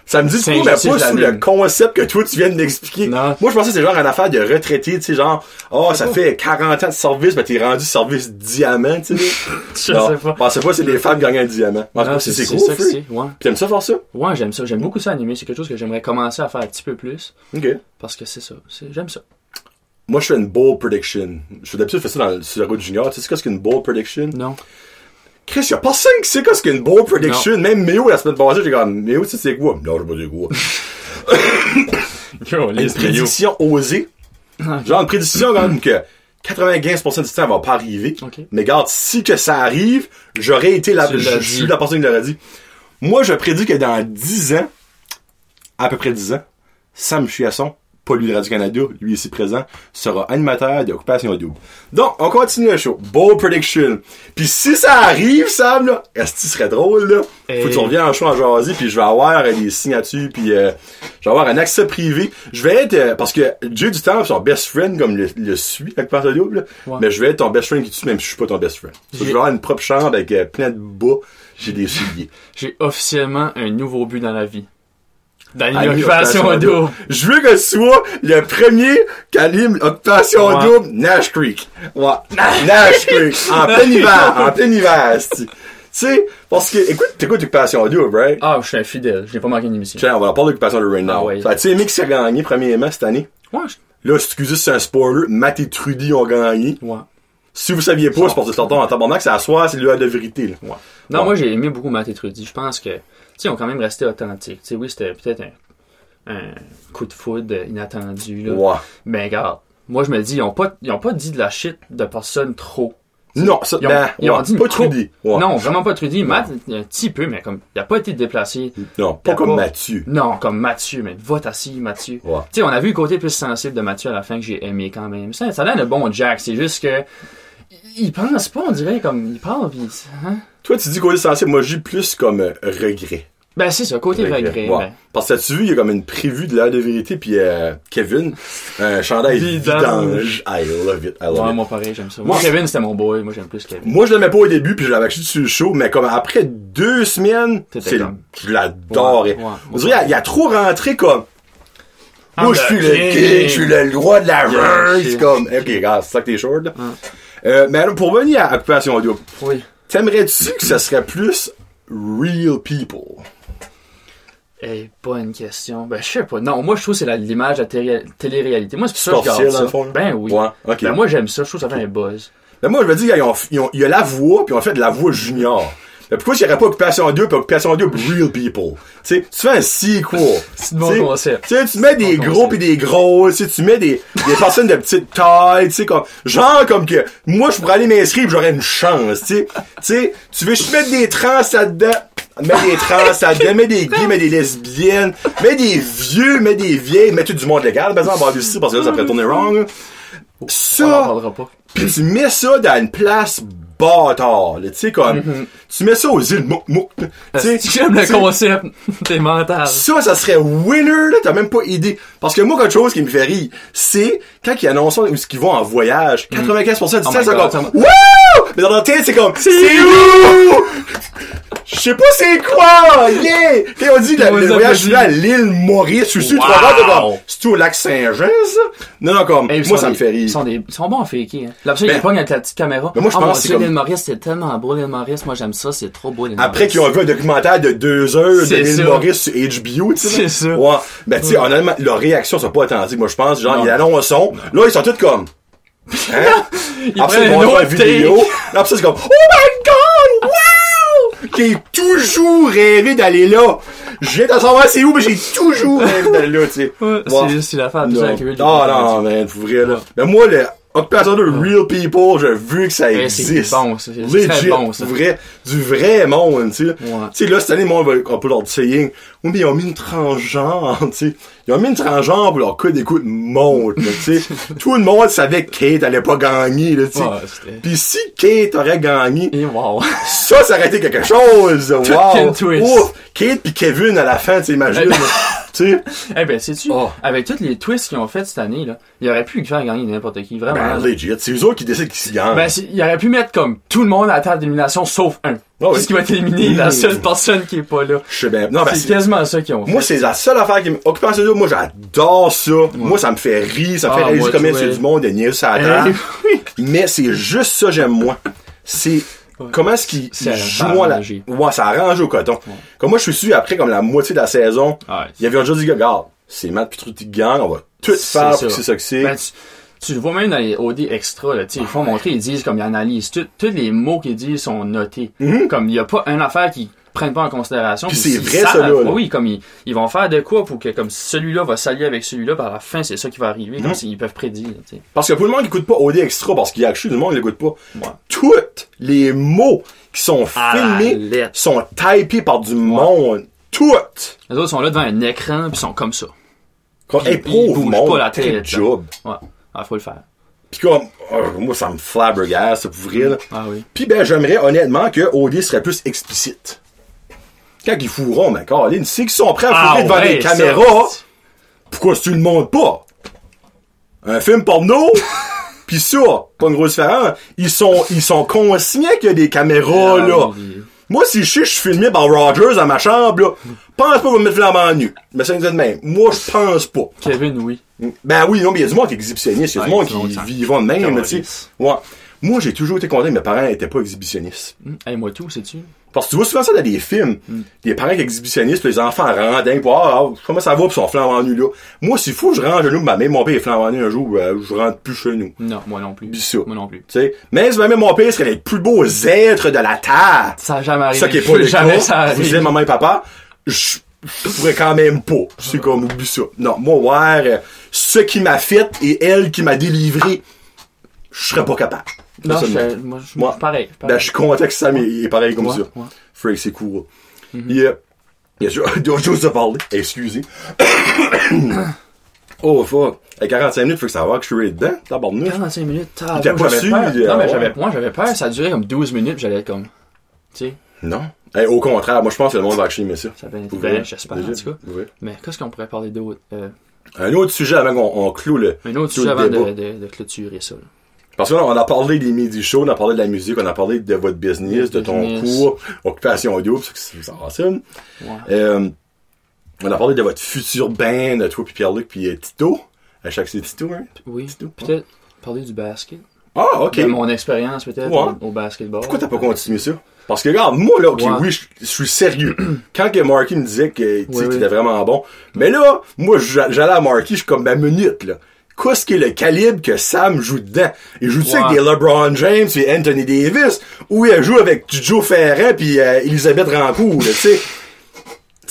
Ça me dit C'est quoi, mais pas sous le concept que toi, tu viens de m'expliquer. Moi, je pensais que c'est genre une affaire de retraité, tu sais, genre, oh, ça fait 40 ans de service, mais t'es rendu service diamant, tu sais. Je Non, sais pas. Pensais pas c'est les femmes qui gagnent un diamant. C'est c'est cool, ça que c'est. Ouais. T'aimes ça faire ça? Ouais, j'aime ça. J'aime beaucoup ça animer. C'est quelque chose que j'aimerais commencer à faire un petit peu plus. Ok. Parce que c'est ça. C'est- J'aime ça. Moi, je fais une bold prediction. Je fais d'habitude, je fais ça dans, sur la route junior. Tu sais ce qu'une bold prediction? Non. Chris, y'a personne qui sait qu'est-ce qu'une bold prediction. Même Méo, la semaine passée, j'ai comme, Méo, tu sais c'est quoi? Non, je pas c'est quoi. Une prédiction osée. Genre, une prédiction, quand même, que 95% du temps, elle va pas arriver. Mais regarde, si que ça arrive, j'aurais été la, Tu je, suis la personne qui l'aurait dit. Moi, je prédis que dans 10 ans, à peu près 10 ans, Sam Chiasson, pas lui de Radio-Canada, lui ici présent, sera animateur d'Occupation Double. Donc, on continue le show. Bold prediction. Puis si ça arrive, Sam, là, est-ce que serait drôle, là? Faut que tu Hey. reviennes en show en jaser, puis je vais avoir euh, des signatures, puis euh, je vais avoir un accès privé. Je vais être, euh, parce que Dieu du temps, son best friend, comme le, le suit, Occupation Double, Ouais. mais je vais être ton best friend qui tue, même si je suis pas ton best friend. Je vais avoir une propre chambre avec euh, plein de bas, j'ai des souliers. J'ai officiellement un nouveau but dans la vie. Anime D'animation Occupation d'eau. Je veux que ce soit le premier qui anime Occupation Ouais. Double, Nash Creek. Ouais. Nash Creek. En plein hiver. En plein hiver. Tu sais, parce que, écoute, t'écoutes Occupation Double, right? Ah, je suis un fidèle. Je n'ai pas manqué une émission. Tiens, on va parler d'Occupation Double right now. Ah ouais. Tu sais, qui s'est gagné premièrement cette année? Ouais, Là, excusez c'est un spoiler, Matt et Trudy ont gagné. ouais. Si vous saviez pas, c'est parce que c'est en tabarnak, c'est à soir, c'est l'heure de vérité, là. Ouais. Non, Ouais. moi j'ai aimé beaucoup Matt et Trudy. Je pense que, ils ont quand même resté authentiques. Oui, c'était peut-être un, un coup de foudre inattendu, là. Mais regarde, moi je me dis, ils ont pas, ils ont pas dit de la shit de personne trop. Non, ça, Ils ont, ben, ils ont ouais, dit pas trop. Trudy. Ouais. Non, vraiment pas Trudy. Matt, un petit peu, mais comme, il a pas été déplacé. Non, pas comme pas- Mathieu. Non, comme Mathieu, mais vote assis, Mathieu. Ouais. Tu sais, on a vu le côté plus sensible de Mathieu à la fin que j'ai aimé quand même. Ça, ça a l'air de bon Jack, c'est juste que, il pense pas, on dirait, comme, il parle, pis, hein? Toi, tu dis côté sensible, moi, j'ai plus comme euh, regret. Ben, c'est ça, côté regret. Ouais. ben. Parce que tu vu, il y a comme une prévue de l'heure de vérité, puis euh, Kevin, un chandail Vidange. vidange. I love it, I love Ouais, it. moi pareil, j'aime ça. Moi, Moi, Kevin, c'était mon boy. Moi, j'aime plus Kevin. Moi, je l'aimais pas au début, puis je l'avais acheté sur le show, mais comme après deux semaines, comme- je l'adorais. Ouais. On dirait, il a, il a trop rentré comme, I'm moi, je the suis le king. je suis le roi de la Yeah, c'est comme, ok, regarde, c'est ça que t'es short, là. Euh, mais alors, pour venir à Occupation Double, Oui. T'aimerais-tu que ça serait plus real people? Eh, bonne question. Ben, je sais pas. Non, moi, je trouve que c'est l'image de la télé- télé-réalité. Moi, c'est pour ça que je dans fond, là? Ben oui. Ouais, ok. Ben, moi, j'aime ça. Je trouve que ça fait un buzz. Mais moi, je me dis, ils ont, ils ont- il y a la voix, puis on fait de la voix junior. Pourquoi s'il n'y aurait pas Occupation 2 puis Occupation 2 Real People? Tu sais, tu fais un sequel. C'est de bon concept. Tu tu mets des gros pis des gros, tu tu mets des, des personnes de petite taille, tu sais, comme, genre comme que, moi, je pourrais aller m'inscrire j'aurais une chance, tu sais. Tu sais, tu veux juste mettre des trans là-dedans, mets des trans là-dedans, mets des gays, mets des lesbiennes, mets des vieux, mets des vieilles, mets tout du monde légal, par exemple, en parce que là, ça pourrait tourner wrong, Ça, pis tu mets ça dans une place bâtard, là, tu sais, comme, tu mets ça aux îles Mouk Mouk, tu j'aime le concept, t'es mental. ça, ça serait winner, là, t'as même pas idée. Parce que moi, quelque chose qui me fait rire, c'est quand ils annoncent qu'ils vont en voyage, 95% du Oh temps, c'est comme! Mais dans leur tête, c'est comme, c'est où? Je sais pas c'est quoi! Yeah! Quand on dit le voyage à l'île Maurice, je suis sûr, Wow! comme, c'est au lac Saint-Jean, ça? Non, non, comme, Eh, ils moi, ça me fait rire. Ils sont, des, ils sont bons à faker. Hein. Là, après, Ben, ils pognent avec la petite caméra. mais moi, je Ah, pense que c'est l'île Maurice, c'est tellement beau, l'île Maurice. Moi, j'aime ça, c'est trop beau, l'île Après Maurice. qu'ils ont vu un documentaire de deux heures de l'île ça. Maurice sur HBO, tu sais. C'est ça. Ouais. Ben, tu sais, honnêtement, leurs réactions sont pas authentiques. Moi, je pense, genre, ils annoncent, là, ils sont tous comme, hein? Après, autre une vidéo. Là, après c'est comme, oh my god, wow! J'ai toujours rêvé d'aller là. Viens de savoir c'est où, mais j'ai toujours rêvé d'aller là, tu sais. Ouais, c'est- C'est la femme plus Non, non, non, man, pour vrai, là. Mais moi, le Occupation de Real People, je veux que ça existe. bon, c'est très Legit, bon, ça. pour vrai, du vrai monde, tu sais. Ouais. Tu sais, là, cette année, moi, on peut leur dire oui, mais ils ont mis une transgenre, tu sais. Ils ont mis une transgenre pour leur code d'écoute monte, tu sais. Tout le monde savait que Kate allait pas gagner, là, tu sais. Pis si Kate aurait gagné, Et wow. ça, ça aurait été quelque chose, wow. twist. Ouf, Kate pis Kevin à la fin, tu sais, imagine, là. tu sais. Eh ben, sais-tu, Oh. avec tous les twists qu'ils ont fait cette année, là, il aurait pu faire gagner n'importe qui, vraiment. Ben, legit, c'est eux autres qui décident qui s'y gagnent. Ben, il aurait pu mettre comme tout le monde à la table d'élimination sauf un. Oui. Parce qu'il va être éliminé, la seule personne qui est pas là. Je sais bien. Non, ben, c'est quasiment ça qu'ils ont fait. Moi, c'est la seule affaire qui m'occupe moi, j'adore ça. Moi, ça me fait rire, ça me fait Ah, réaliser tu c'est du monde de niaiser sur la Eh. Mais c'est juste ça, j'aime moi. C'est, comment est-ce qu'ils C'est ils jouent la, ouais, ça arrange au coton. Comme moi, je suis sûr, après, comme la moitié de la saison, Ouais. il y avait déjà dit, regarde, c'est Matt Petruti qui gagne, on va tout faire pour que c'est ça que c'est. Ben, tu, tu le vois même dans les OD extra, là, tu sais, ils font montrer, ils disent comme ils analysent, tous les mots qu'ils disent sont notés. Comme il y a pas une affaire qu'ils prennent pas en considération. Puis puis c'est ils vrai, ça, là, là. Oui, comme ils, ils vont faire de quoi pour que comme celui-là va s'allier avec celui-là, par la fin c'est ça qui va arriver, Mhm. comme s'ils peuvent prédire. Parce que pour le monde qui écoute pas OD Extra, parce qu'il y a actually du monde qui l'écoute pas, Ouais. tous les mots qui sont À filmés sont typés par du monde. Toutes! Les autres sont là devant un écran puis sont comme ça. Puis hey, ils bougent monde, pas la tête, job. Ouais. Ah, faut le faire. Pis comme, oh, moi, ça me flabbergasse, ça, pour vrai, là. Ah oui. Pis ben, j'aimerais honnêtement que OD serait plus explicite. Quand ils fourront, ben, Caroline, c'est qu'ils sont prêts à fourrer Ah devant ouais, des ça. caméras, pourquoi si tu le montres pas? Un film porno? Pis ça, pas une grosse différence, ils sont, ils sont conscients qu'il y a des caméras, Ah, là. oui. Moi, si je sais que je suis filmé par Rogers dans ma chambre, là, pense pas qu'on va me mettre flambant nu. Mais ça nous dit de même. Moi, je pense pas. Kevin, oui. Ben oui, non, mais il y a du monde qui est exhibitionniste, il y a du monde qui vivent de même, tu sais. Ouais. Moi, j'ai toujours été content que mes parents étaient pas exhibitionnistes. Hum, hey, moi tout, sais-tu? Parce que tu vois souvent ça dans des films. Mm. Des parents qui exhibitionnistes, puis les enfants rendins, puis ah, ah, comment ça va, puis ils sont flambant nus là. Moi, faut que je range nous, ma mère, mon père est flambant nu un jour, euh, je rentre plus chez nous. Non, moi non plus. Puis ça. Moi non plus. Tu sais? Mais si même mon père serait les plus beaux êtres de la terre. Ça a jamais arrivé. Ça qui est pas le jamais cas. ça arrive. maman et papa, je je pourrais quand même pas. Je suis comme, oublie ça. Non, moi, ouais, euh, ce qui m'a fait et elle qui m'a délivré, je serais pas capable. Non, je, mais- moi, je, pareil. Ben, je suis content que Sam est est pareil comme Ouais, ça. ouais. C'est cool. Il y a, il y a d'autres choses à parler. Excusez. oh, fuck. À 45 minutes, faut que ça va que je suis dedans. Tabarnouche. 45 minutes, t'as pas su, peur. il- Non, mais j'avais, moi, j'avais peur, ça a duré comme 12 minutes, j'allais être comme, tu sais, Non. Hey, au contraire, moi, je pense que le monde va acheter aimer ça. ça a bien été, Pour vrai. j'espère, en tout cas. Ouais. Mais qu'est-ce qu'on pourrait parler d'autre? Euh, Un autre sujet avant qu'on on clôt le. un autre sujet avant de, de, de clôturer ça, là. Parce que là, on a parlé des midi shows, on a parlé de la musique, on a parlé de votre business, de ton Business. cours, occupation double, parce que c'est awesome. Ouais. Euh, on a parlé de votre futur band, toi puis Pierre-Luc puis euh, Tito. À chaque c'est Tito, hein? Oui, peut-être parler du basket. Ah, ok. De mon expérience, peut-être, Ouais. au, au basketball. Pourquoi t'as pas continué ça? Parce que regarde, moi là, ok, Ouais. oui, je suis sérieux. Quand que Marky me disait que Oui, oui. était vraiment bon, mais là, moi j'a- j'allais à Marky, je suis comme ma minute là. Qu'est-ce qui est le calibre que Sam joue dedans? Il joue-tu avec des LeBron James et Anthony Davis? Ou il joue avec Joe Ferrand puis euh, Elisabeth Rancourt, là, tu sais?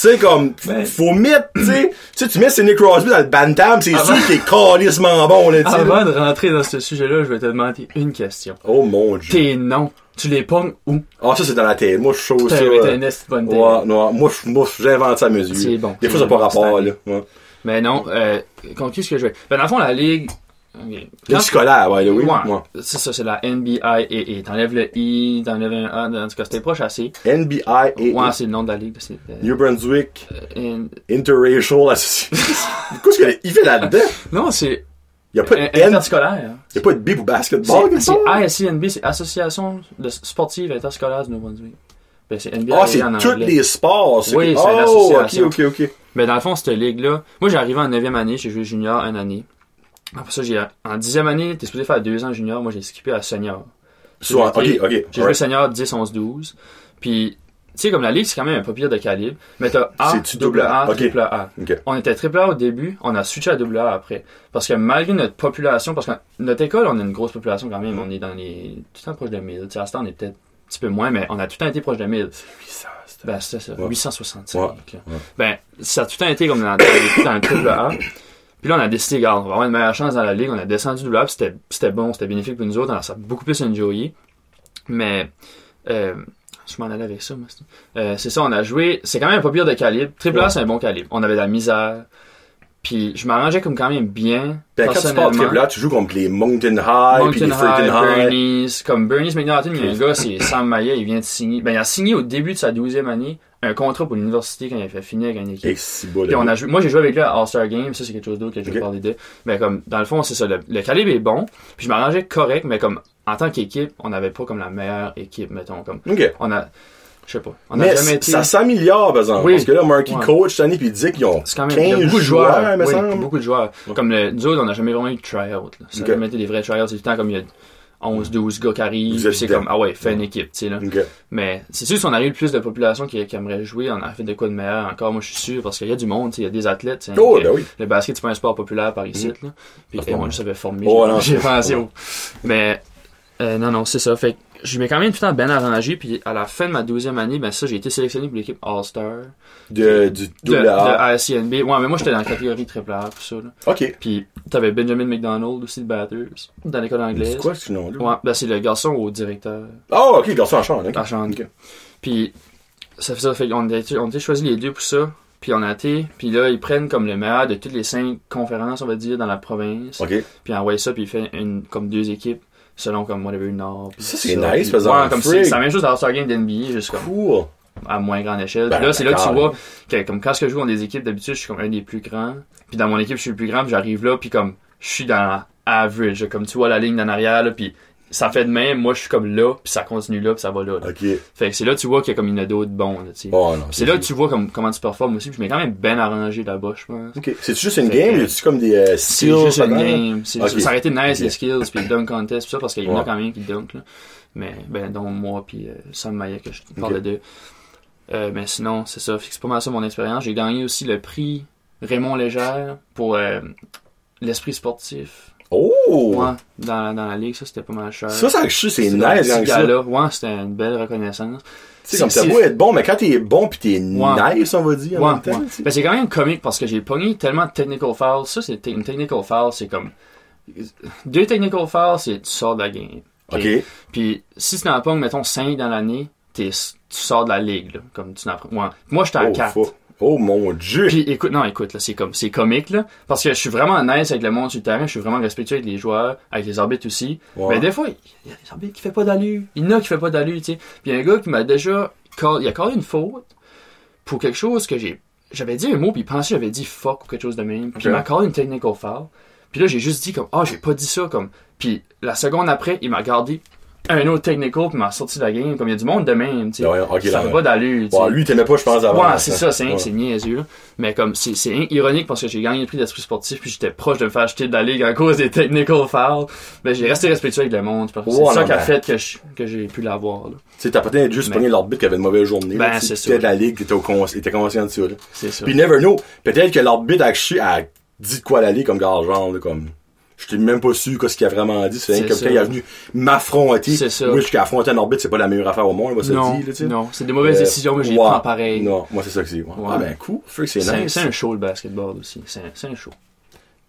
Tu sais, comme, Ben- faut mettre, tu sais, tu mets Sidney Crosby dans le bantam, c'est sûr qu'il est calissement bon, là, tu. Avant de rentrer dans ce sujet-là, je vais te demander une question. Oh mon dieu. Tes noms, tu les pognes où? Ah, ça, c'est dans la tête. Moi, je chose ça. t'as une bonne. Ouais, non, moi, j'invente ça à mesure. C'est bon. Des fois, ça n'a pas rapport, là. Ouais. Mais non, euh, contre ce que je vais? Ben, dans le fond, la ligue. ok. Le Quand- scolaire, ouais, oui. Ouais. Ouais. C'est ça, c'est la et t'enlèves le I, t'enlèves un A, en tout cas, c'était proche assez. NBI et Ouais, c'est le nom de la ligue. euh, New Brunswick and- Interracial Association. Qu'est-ce qu'il fait là-dedans? Non, c'est Il n'y a pas de N, interscolaire. il y a pas de B pour basketball, C'est ASCNB, c'est Association de sportive interscolaire du Nouveau-Brunswick. Ben, c'est NBA Ah, c'est tous les sports. Oui, c'est Oh, ok, association. ok, ok. Mais dans le fond, cette ligue-là, moi, j'ai arrivé en 9e année, j'ai joué junior une année. Après ça, j'ai, en 10e année, t'es supposé faire deux ans junior, moi, j'ai skippé à senior. Soit, ok, J'ai- ok. J'ai joué senior 10, 11, 12. Puis, tu sais, comme la ligue, c'est quand même un peu pire de calibre. Mais t'as A, double A, A? Ok. triple A. Ok. On était triple A au début, on a switché à double A après. Parce que malgré notre population, parce que notre école, on a une grosse population quand même, on est dans les, tout le temps proche de 1000. Tu sais, à ce temps, on est peut-être petit peu moins, mais on a tout le temps été proche de 1000. ça, c'est- Ben, c'est ça, Ouais. 865. Ouais, là. ouais. Ben, ça a tout le temps été comme dans, dans, le triple A. Puis là, on a décidé, regarde, on va avoir une meilleure chance dans la ligue. On a descendu double A, puis c'était, c'était bon, c'était bénéfique pour nous autres. On a beaucoup plus enjoyé. Mais, euh, je m'en allais avec ça, moi. c'est- Euh, c'est ça, on a joué. C'est quand même un peu pire de calibre. Triple A, c'est un bon calibre. On avait de la misère. Puis je m'arrangeais comme quand même bien. Ben, quand tu pars A, tu joues contre les Mountain High, puis les Freaking High. Bernie's, comme Bernie's McNaughton, il y a un gars, c'est Sam Maillet, il vient de signer. Ben, il a signé au début de sa 12e année un contrat pour l'université quand il a fait finir avec une équipe. Et si beau, Puis on a joué, moi j'ai joué avec lui à All-Star Game, ça c'est quelque chose d'autre que je vais parler de. Mais comme, dans le fond, c'est ça, le, le calibre est bon, puis je m'arrangeais correct, mais comme, en tant qu'équipe, on n'avait pas comme la meilleure équipe, mettons, comme, Ok. on a, je sais pas, on Mais a jamais été... ça s'améliore, par exemple. Oui. Parce que là, Marky Ouais. coach cette année, puis il dit qu'ils ont quand même il y a 15 beaucoup de joueurs, me oui, semble. beaucoup de joueurs. Ouais. Comme le, nous autres, on n'a jamais vraiment eu de try-out. là. Ça n'a Ok. jamais été des vrais try-outs. C'est tout le temps comme il y a 11, 12 gars qui arrivent, puis c'est comme, ah ouais, fais une Ouais. équipe, tu sais, là. Mais c'est sûr, si on arrive plus de population qui, qui aimerait jouer, on a fait de quoi de meilleur encore, moi je suis sûr, parce qu'il y a du monde, il y a des athlètes. Oh, ben oui. Le basket, c'est pas un sport populaire par ici, là. Puis, Ah, eh, moi, je savais former. Oh, j'ai- pensé au. Mais, euh, non, non, c'est ça. Fait que, je m'ai quand même tout le temps bien arrangé, puis à la fin de ma douzième année, ben ça, j'ai été sélectionné pour l'équipe All-Star. De, du De, double de A. ASCNB. Ouais, mais moi, j'étais dans la catégorie triple A, tout ça, là. Ok. Puis, t'avais Benjamin McDonald aussi, le Batters, dans l'école anglaise. C'est quoi ce nom-là? Ouais, ben c'est le garçon au directeur. Oh, ok, garçon en chambre, ok. À Chambre. Puis ça fait ça, fait qu'on a été, on a été choisi les deux pour ça. Puis on a été, puis là ils prennent comme le meilleur de toutes les cinq conférences, on va dire, dans la province. Ok. Puis envoient ça, puis ils font une comme deux équipes selon comme whatever Nord. puis Ça, c'est nice, faisant ouais, comme c'est la même chose dans All-Star Game d'NBA, juste comme Cool. à moins grande échelle. Ben, là, c'est là que tu vois que comme quand je joue dans des équipes d'habitude, je suis comme un des plus grands. Puis dans mon équipe, je suis le plus grand, puis j'arrive là, puis comme je suis dans average, comme tu vois la ligne d'en arrière, là, puis ça fait de même, moi je suis comme là, puis ça continue là, puis ça va là. là. Ok. Fait que c'est là que tu vois qu'il y a comme une d'autres bons, là, tu sais. Oh non. Puis c'est là que tu vois comme, comment tu performes aussi, puis je m'ai quand même bien arrangé là-bas, je pense. Ok. C'est juste une game c'est comme des euh, C'est skills? juste une game. C'est, Ok. Ça aurait été nice, les skills, puis le dunk contest, pis ça, parce qu'il y en a quand même qui dunk, là. Mais, ben, dont moi, puis euh, Sam Maillet, que je parlais Ok. de. Euh, mais sinon, c'est ça. C'est pas mal ça mon expérience. J'ai gagné aussi le prix Raymond Légère pour euh, l'esprit sportif. Oh! Ouais, dans, dans la ligue, ça, c'était pas mal cher. Ça, ça, je c'est dans nice, gala. Ouais, c'était une belle reconnaissance. Sais, comme ça c'est- peut être bon, mais quand t'es bon pis t'es Ouais. nice, on va dire, en Ouais, même temps, ouais. Ben, c'est quand même comique parce que j'ai pogné tellement de technical fouls. Ça, c'est une technical foul, c'est comme. Deux technical fouls, c'est tu sors de la game. Ok? Puis si tu n'en pognes, mettons, 5 dans l'année, t'es- tu sors de la ligue, là. Comme tu n'en prends. Ouais. Moi, j'étais à Oh, 4. fuck. Oh, mon dieu! Puis écoute, non, écoute, là, c'est comme, c'est comique, là. Parce que je suis vraiment nice avec le monde sur le terrain, je suis vraiment respectueux avec les joueurs, avec les arbitres aussi. Ouais. Mais des fois, il y a des arbitres qui fait pas d'allure. Il y en a qui fait pas d'allure, tu sais. Puis il y a un gars qui m'a déjà, call- il a collé une faute pour quelque chose que j'ai, j'avais dit un mot, puis il pensait que j'avais dit fuck ou quelque chose de même. Puis il m'a collé une technical foul. Puis là, j'ai juste dit comme, ah, j'ai pas dit ça, comme. Puis la seconde après, il m'a gardé un autre technical, puis il m'a sorti de la game. Comme il y a du monde de même, tu sais. Ouais, ok, ça là, ouais. pas d'allure. Bon, lui, t'aimais pas, je pense, avant. Ouais, c'est ça, c'est, Ouais. c'est niaiseux, là. Mais comme, c'est, c'est ironique parce que j'ai gagné le prix d'esprit sportif puis j'étais proche de me faire acheter de la ligue à cause des technical fouls. Mais j'ai resté respectueux avec le monde. parce que C'est Ouais, ça qui a fait que, je- que j'ai pu l'avoir, là. Tu sais, t'as peut-être juste pogné l'arbitre qui avait une mauvaise journée. Ben, c'est ça. de la ligue, cons- t'étais conscient de ça, là. C'est ça. Puis never know. Peut-être que l'arbitre a, a dit de quoi la ligue comme gars, genre, comme. Je t'ai même pas su quoi ce qu'il a vraiment dit. C'est comme ça. quand il est venu m'affronter. C'est ça. Moi, jusqu'à affronter un arbitre, c'est pas la meilleure affaire au monde, on va se le non, dire, là, non, c'est des mauvaises Euh, décisions, mais j'ai ouais. prends pareil. Non, moi, c'est ça que c'est. ouais. Ouais. Ah, ben, cool. C'est nice. c'est un show, le basketball aussi. C'est, un- c'est un show.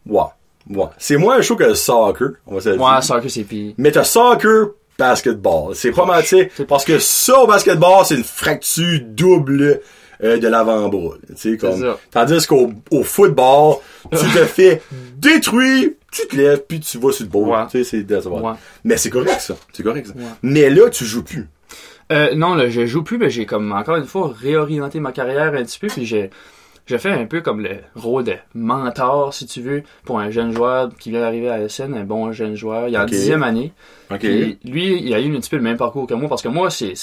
Ouais. Ouais. C'est moins un show que le soccer, on va se dire. Ouais, soccer, c'est pire. Mais t'as soccer, basketball. C'est pas mal, tu sais. Parce que ça, au basketball, c'est une fracture double euh, de l'avant-bras. comme. ça. Tandis qu'au au football, tu te fais détruire, tu te lèves, puis tu vas sur le bord. Ouais. Tu sais, c'est décevant. Ouais. Mais c'est correct, ça. C'est correct, ça. Ouais. Mais là, tu joues plus. Euh, non, là, je joue plus, mais j'ai comme, encore une fois, réorienté ma carrière un petit peu, puis j'ai, j'ai fait un peu comme le rôle de mentor, si tu veux, pour un jeune joueur qui vient d'arriver à SN, un bon jeune joueur. Il est en dixième année. OK. Puis lui, il a eu un petit peu le même parcours que moi, parce que moi, c'est,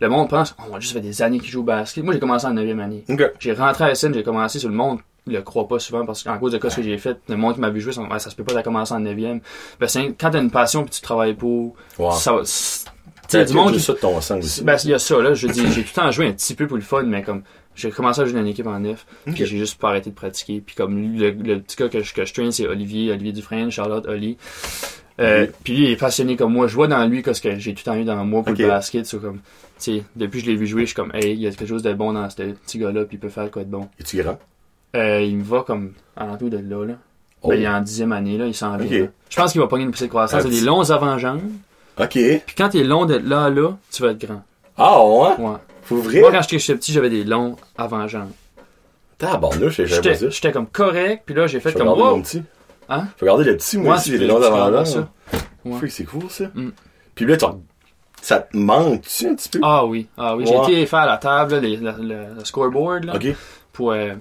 le monde pense, oh, moi, juste fait des années qu'il joue au basket. Moi, j'ai commencé en neuvième année. OK. J'ai rentré à SN, j'ai commencé sur le monde. Le croit pas souvent parce qu'en cause de ce que j'ai fait, le monde qui m'a vu jouer, sont, ça se peut pas, t'as commencé en neuvième. Ben, c'est, quand t'as une passion puis tu travailles pour, Wow. ça tu sais, du monde qui ça de ton sang aussi. ben, il y a ça, là. Je dis, j'ai tout le temps joué un petit peu pour le fun, mais comme, j'ai commencé à jouer dans une équipe en neuf, Ok. puis j'ai juste pas arrêté de pratiquer. Puis comme, lui, le, le petit gars que je, que je traîne, c'est Olivier, Olivier Dufresne, Charlotte, Oli. Euh. Puis lui, il est passionné comme moi. Je vois dans lui que ce que j'ai tout le temps eu dans moi pour le basket. C'est comme, tu sais, depuis que je l'ai vu jouer, je suis comme, hey, il y a quelque chose de bon dans ce petit gars-là, puis il peut faire quoi de bon. Es-tu grand? Euh, il me va comme, en l'entour de là, là. Oh. Ben, il est en dixième année, là, il s'en vient. Ok. là. Je pense qu'il va pogner une poussée de croissance. Il a des longs avant-jambes. OK. Puis quand t'es long de là à là, tu vas être grand. Ah, ouais? Ouais. Faut vrai? Moi, quand j'étais petit, j'avais des longs avant-jambes. Tabarnouche, pas J'étais ça. j'étais comme correct, puis là, j'ai fait comme wow. mon petit. Hein? Faut regarder le petit, moi Ouais, aussi, j'ai des longs tu peux avant regarder là. ça. Ouais. Fait que c'est cool, ça. Mm. Puis là, tu ça te manque-tu un petit peu? Ah oui, ah oui. Ouais. J'ai été faire la table, là, les- la- le, scoreboard, là, OK. pour, euh,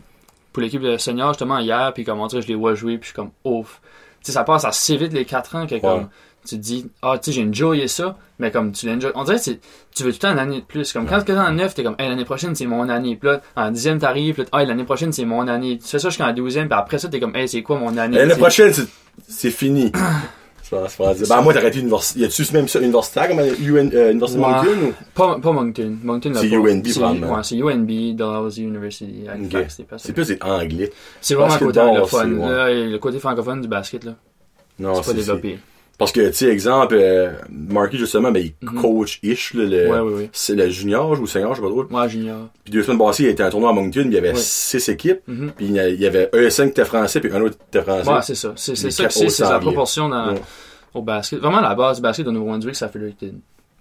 pour l'équipe de senior, justement, hier, puis comme on dirait, je les vois jouer, puis je suis comme ouf. Tu sais, ça passe assez vite les 4 ans que comme, tu te dis, ah, tu sais, j'ai enjoyé ça, mais comme tu l'enjoy. On dirait que tu veux tout le temps une année de plus. Comme quand t'es en 9, t'es comme, hey, l'année prochaine, c'est mon année. Puis là, en 10e, t'arrives, puis là, ah, l'année prochaine, c'est mon année. Tu fais ça jusqu'en 12e, puis après ça, t'es comme, hey, c'est quoi mon année? L'année Tu prochaine, c'est fini. C'est pas- c'est pas dire. Ben, moi, t'aurais été universitaire. Y a-tu même ça, universitaire comme UN, euh, Université Ouais. Moncton ou? Pas, pas Moncton. Moncton C'est. UNB, C'est- probablement. Ouais, c'est UNB, Dalhousie University. Ok. Halifax, c'est ça. Plus c'est anglais. C'est vraiment le côté anglophone. le côté francophone du basket, là. Non, C'est pas c'est développé. Parce que, tu sais, exemple, euh, Marky, justement, ben, il Mhm. coach-ish, le, Ouais, ouais, ouais. c'est le junior ou senior, je sais pas trop. Moi, junior. Puis deux semaines passées, il était à un tournoi à Moncton, il y avait Ouais. six équipes. Mhm. Puis il y avait un 5 qui était français, puis un autre qui était français. Ouais, c'est ça. C'est ça que c'est. la proportion dans, Ouais. au basket. Vraiment, la base du basket au Nouveau-Brunswick, c'est ok. Ça.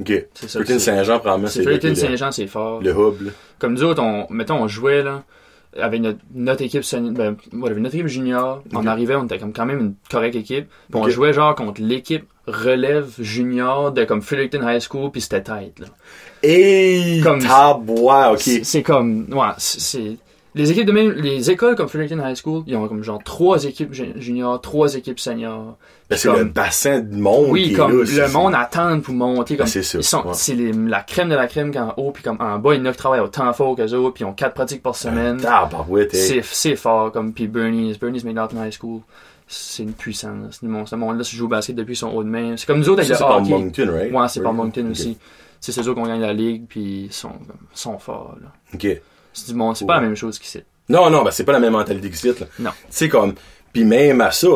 que Fullerton c'est. Saint-Jean, probablement, C'est le, Saint-Jean, c'est fort. le hub, là. Comme nous autres, on, mettons, on jouait, là, avec notre, notre équipe, ben, voilà, notre équipe junior. On Ok. arrivait, on était comme quand même une correcte équipe. Puis on jouait genre contre l'équipe relève junior de comme Fullerton High School, puis c'était tête, là. Et Comme- tabois, ok. C'est comme, ouais, c'est, les équipes de même, les écoles comme Fredericton High School, ils ont comme genre trois équipes ju- juniors, trois équipes seniors. Ben, c'est le bassin de monde qui Oui, est comme là, c'est- le monde attend pour monter. Comme, Ben, c'est ça, ils sont, ouais. c'est la crème de la crème qu'en haut, puis comme en bas, il y en a qui travaillent au temps fort qu'eux autres, puis ils ont quatre pratiques par semaine. Ah, bah ouais. C'est, c'est fort, comme, puis Bernie's, Bernie's McNaughton High School, c'est une puissance. Ce monde- ce monde-là se joue au basket depuis son haut de main. C'est comme nous autres avec le c'est par. Moncton, right? Ouais, c'est par. Moncton aussi. C'est ceux autres qui ont gagné la ligue, puis ils sont, sont forts, là. Ok. C'est du monde, c'est pas la même chose qu'ici. Non, non, ben c'est pas la même mentalité que c'est, là. Non. Sais, comme, puis même à ça,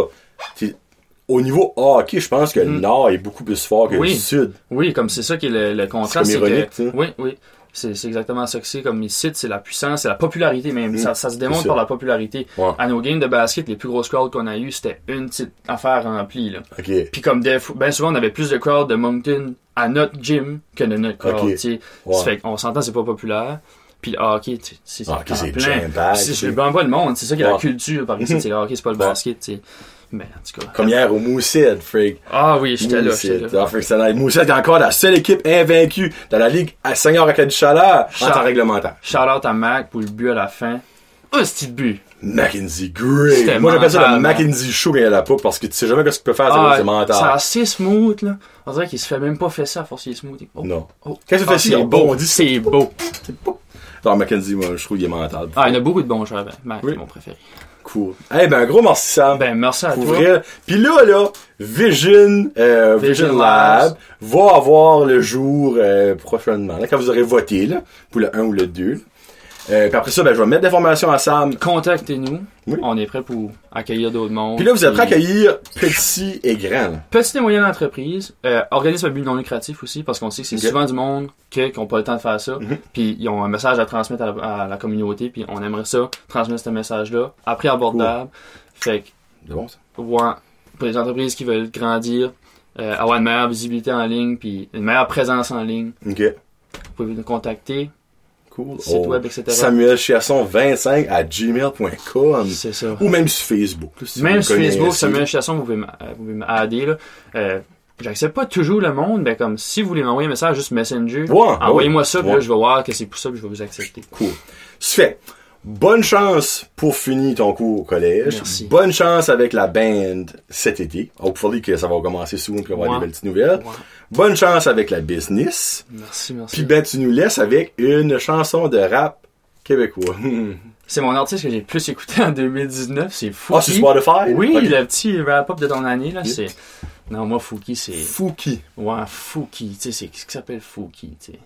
au niveau hockey, je pense que le Mm. Nord est beaucoup plus fort que Oui. le Sud. Oui, comme c'est ça qui est le, le contraste. C'est comme ironique, que. Oui, oui. C'est, c'est exactement ça que c'est. Comme ici, c'est la puissance, c'est la popularité même. Mm. Ça, ça se C'est démontre par la popularité. Ouais. À nos games de basket, les plus grosses crowds qu'on a eues, c'était une petite affaire remplie. Là. Ok. Puis comme des ben souvent, on avait plus de crowds de Moncton à notre gym que de notre crowd. Ok. tu sais. Ouais. Ça fait qu'on s'entend, c'est pas populaire. Puis le hockey, tu sais, c'est Ah, ok, en c'est C'est je blâme pas le monde, c'est ça qui est la culture par ici. C'est le hockey, c'est pas le basket. tu sais. Mais en tout cas. Comme hier au Moosehead, freak. Ah oui, j'étais là, là. Ah, c'est. Moosehead est encore la seule équipe invaincue dans la Ligue à Seigneur Acadie Chaleur en temps réglementaire. Shout out à Mac pour le but à la fin. Un petit but? Mackenzie. C'était Moi, j'appelle ça le Mackenzie Show quand il y a la poupe parce que tu sais jamais ce qu'il peut faire, c'est- Ah, c'est mental. C'est assez smooth, là. On dirait qu'il se fait même pas fait ça à force qu'il est smooth. Oh, Non. oh. Qu'est-ce que tu Ah, fais ici? c'est Il beau. rebondit. C'est beau. Non, Mackenzie, moi, je trouve qu'il est mental. Ah, il y en a beaucoup de bons joueurs. Ben, Mac, Oui. c'est mon préféré. Cool. Eh ben, un gros merci, Sam. Ben, merci à Pour toi. vrai. Puis là, là, Vision, euh, Vision, Vision Lab Labs. va avoir le jour euh, prochainement, là, quand vous aurez voté là, pour le 1 ou le 2. Euh, puis après ça, ben, je vais mettre l'information à Sam. Contactez-nous. Oui. On est prêt pour accueillir d'autres mondes. Puis là, vous êtes prêts à accueillir petit et grand. là. Petite et moyenne entreprise, euh, organisme à but non lucratif aussi, parce qu'on sait que c'est souvent du monde qui n'ont pas le temps de faire ça, Mhm. puis ils ont un message à transmettre à la, à la communauté, puis on aimerait ça, transmettre ce message-là, à prix abordable. Fait que, C'est bon, ça? ouais, pour les entreprises qui veulent grandir, euh, avoir une meilleure visibilité en ligne, puis une meilleure présence en ligne, OK. vous pouvez nous contacter, Cool. site Oh. web, etc. Samuel Chiasson25 à gmail.com. C'est ça. Ou même sur Facebook. si Même sur Facebook. Samuel Chasson, vous pouvez m'a- euh, là. Euh, J'accepte pas toujours le monde, mais comme si vous voulez m'envoyer un message juste Messenger, Ouais, envoyez-moi ouais. ça, puis Ouais. là je vais voir que c'est pour ça, puis je vais vous accepter. Cool. C'est fait. Bonne chance pour finir ton cours au collège. Merci. Bonne chance avec la band cet été. Hopefully que ça va commencer soon pour avoir Ouais. des belles petites nouvelles. Ouais. Bonne chance avec la business. Merci, merci. Puis ben tu nous laisses avec une chanson de rap québécois. C'est mon artiste que j'ai le plus écouté en 2019, c'est Fouki. Ah, sur Spotify? Oui, le petit wrap-up de ton année, là, c'est... Non, moi, Fouki, c'est... Fouki. Ouais, Fouki, tu sais, c'est ce qui s'appelle Fouki, tu sais?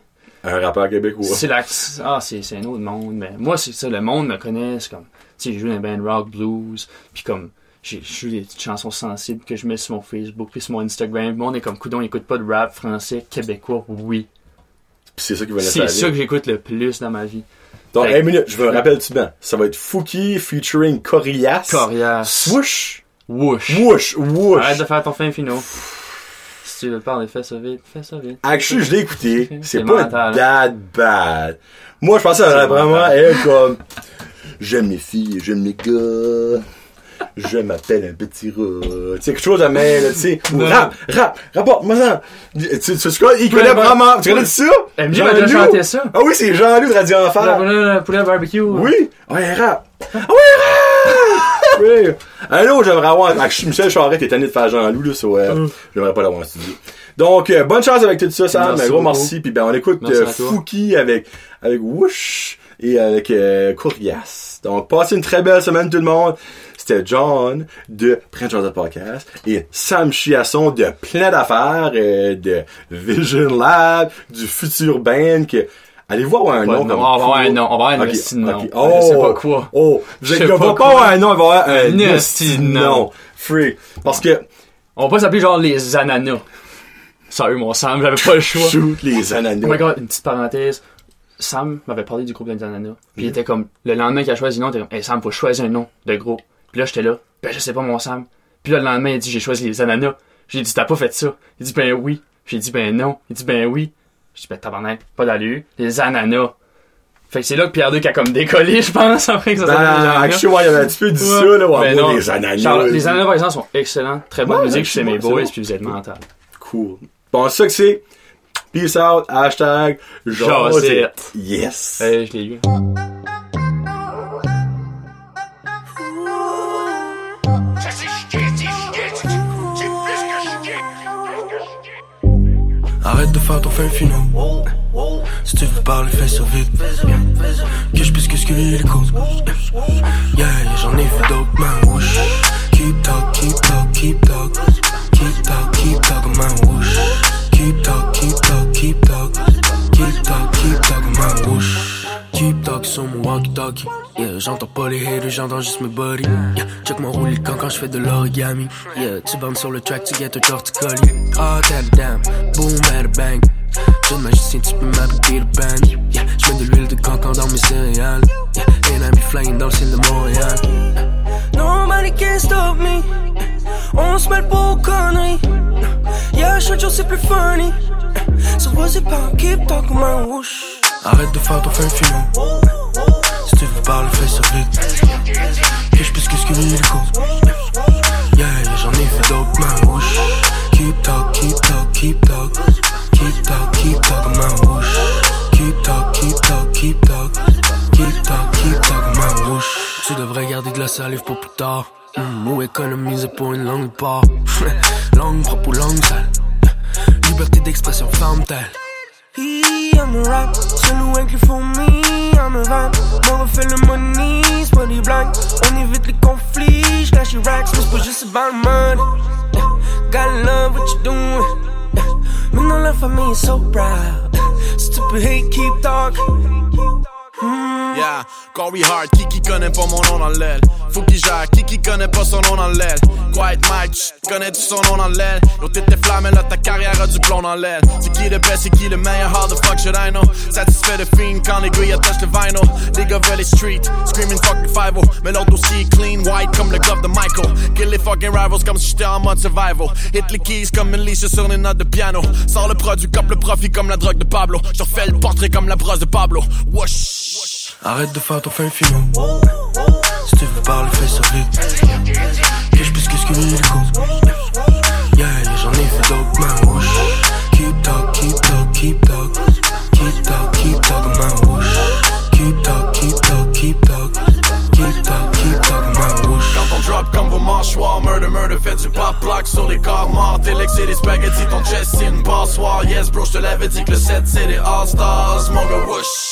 Un rappeur québécois. C'est la... Ah, c'est c'est un autre monde, mais moi, c'est ça, le monde me connaît, c'est comme... Tu sais, j'ai joué dans un band rock, blues, puis comme... J'ai je joue des petites chansons sensibles que je mets sur mon Facebook, puis sur mon Instagram. Le monde est comme, coudon, écoute pas de rap français, québécois, oui. Puis c'est ça qui va laisser C'est ça que j'écoute le plus dans ma vie. Donc, une minute, je me rappelle-tu bien. Ça va être Fouki featuring Corias. Corias. Swoosh. Whoosh. Whoosh. Whoosh. Arrête de faire ton fin finaux. Si tu veux parler, fais ça vite, fais ça vite. Actually, je l'ai écouté. C'est pas mental, hein. that bad. Moi, je pensais aurait vraiment être comme J'aime mes filles, j'aime mes gars. Je m'appelle un petit rat. Tu sais, quelque chose même, là, tu sais. Ou rap, rap, rapporte-moi ça. Tu sais, tu quoi? Il connaît vraiment. Tu connais ça? MJ m'a déjà chanté ça. Ah oui, c'est Jean-Loup de Radio Enfer. Poulet, poulet barbecue. Oui. Ouais, rap. Ah ouais, rap! Autre, j'aimerais avoir. Ah, Michel Charette est tanné de faire Jean-Loup, là, euh, j'aimerais pas l'avoir en studio. Donc, euh, bonne chance avec tout ça, Sam. Merci un gros merci. Puis ben, on écoute euh. Fouki avec, avec Whoosh et avec euh. Donc, passez une très belle semaine, tout le monde. C'était John de Prince George Podcast et Sam Chiasson de plein d'affaires, euh, de Vision Lab, du Futur Band. Que... Allez voir un nom comme. On va avoir un nom. On va avoir un esti de nom. Je sais pas quoi. Oh, Je sais va pas avoir un nom, il va avoir un esti de nom. Parce que, On va pas s'appeler genre les ananas. Sérieux, mon Sam, j'avais pas le choix. shoot les Oh ananas. my god, une petite parenthèse. Sam m'avait parlé du groupe des ananas. Puis il était comme, le lendemain qu'il a choisi le nom, il était comme, hey Sam, faut choisir un nom de groupe. Puis là, j'étais là, ben je sais pas mon Sam. Puis là, le lendemain, il dit, j'ai choisi les ananas. J'ai dit, t'as pas fait ça. Il dit, ben oui. J'ai dit, ben non. Il dit, ben oui. J'ai dit, ben tabarnak, pas d'allure. Les ananas. Fait que c'est là que Pierre 2 a comme décollé, je pense, après que ça Ben, s'appelle les ananas. actually, ouais, il y avait un petit peu dit ça, là, ouais, Ben les ananas. Charlotte, les ananas, par exemple, sont excellents. Très bonne Ouais, musique, je suis mes boys, puis vous êtes mental. Cool. Bon, ça que c'est. Peace out, hashtag, Josette. Yes. Eh, je l'ai eu. Arrête de faire ton fin final. Si tu veux parler, fais ça vite. Que je puisse que les causes. Yeah, j'en ai vu d'autres, man. Keep talk, keep talk, keep talk. Keep talk, keep talk, man. Sur mon j'entends pas les haters, j'entends juste mes buddies. Yeah, check mon roule quand quand j'fais de l'origami. Yeah, tu bandes sur le track, tu get un torticolis. Oh, damn, damn, boom, bada bang. Jeune magicien, tu peux m'habiter le band. Yeah, j'mets de l'huile de cancan dans mes céréales. Yeah, and I be flying dans le ciel de Montréal. Nobody can stop me. On se mêle aux conneries. Yeah, chaque jour c'est plus funny. So was it pas keep talking my whoosh. Arrête de faire ton fin final. Si tu veux parler, fais ça vite. Que je puisse que les causes. Yeah, j'en ai fait d'autres, man. Whoosh. Keep talk, keep talk, keep talk. Keep talk, keep talk, man. Whoosh. Keep talk, keep talk, keep talk. Keep talk, keep talk, man. Whoosh. Tu devrais garder de la salive pour plus tard. Mm, ou économiser pour une longue part. langue propre ou langue sale. Liberté d'expression femme-telle. I'm a rap, celui inclus for me, I'm a vibe. On refait le money, c'est pas des blagues. On évite les conflits, j'cache les racks, mais c'est pas juste about money. Yeah. Gotta love what you doing. Yeah. Maintenant la famille is so proud. Stupid hate, keep talking. Mm. Yeah, Corey Hart, qui qui connaît pas mon nom dans l'aile? Faut qu'il gère, qui qui connaît pas son nom dans l'aile? Quiet Mike, connais-tu son nom dans l'aile. Yo t'étais flamme, là ta carrière a du plomb dans l'aile. C'est qui le best, c'est qui le meilleur, how the fuck should I know? Satisfait de fiend quand les gars attachent le vinyl. Les gars veulent les streets, screaming fucking 5 Mais l'autre aussi clean, white comme le glove de Michael. Kill les fucking rivals comme si j'étais en mode survival. Hit les keys comme une leash sur les notes de piano. Sors le produit, cop le profit comme la drogue de Pablo. Je refais le portrait comme la brosse de Pablo. Whoosh Arrête de faire ton fin final. Si tu veux parler, fais vite. Que je puisse que les causes. Yeah, j'en ai fait d'autres, man. Whoosh. Keep talk, keep talk, keep talk. Keep talk, keep talk, man. Whoosh. Keep talk, keep talk, keep talk. Keep talk, keep talk, man. Whoosh. Quand on drop comme vos mâchoires, murder, murder, fait du pop plaque sur les corps morts. T'es des spaghettis, ton. Yes, bro, je te l'avais dit que le set c'est des All-Stars. Mon gars, whoosh.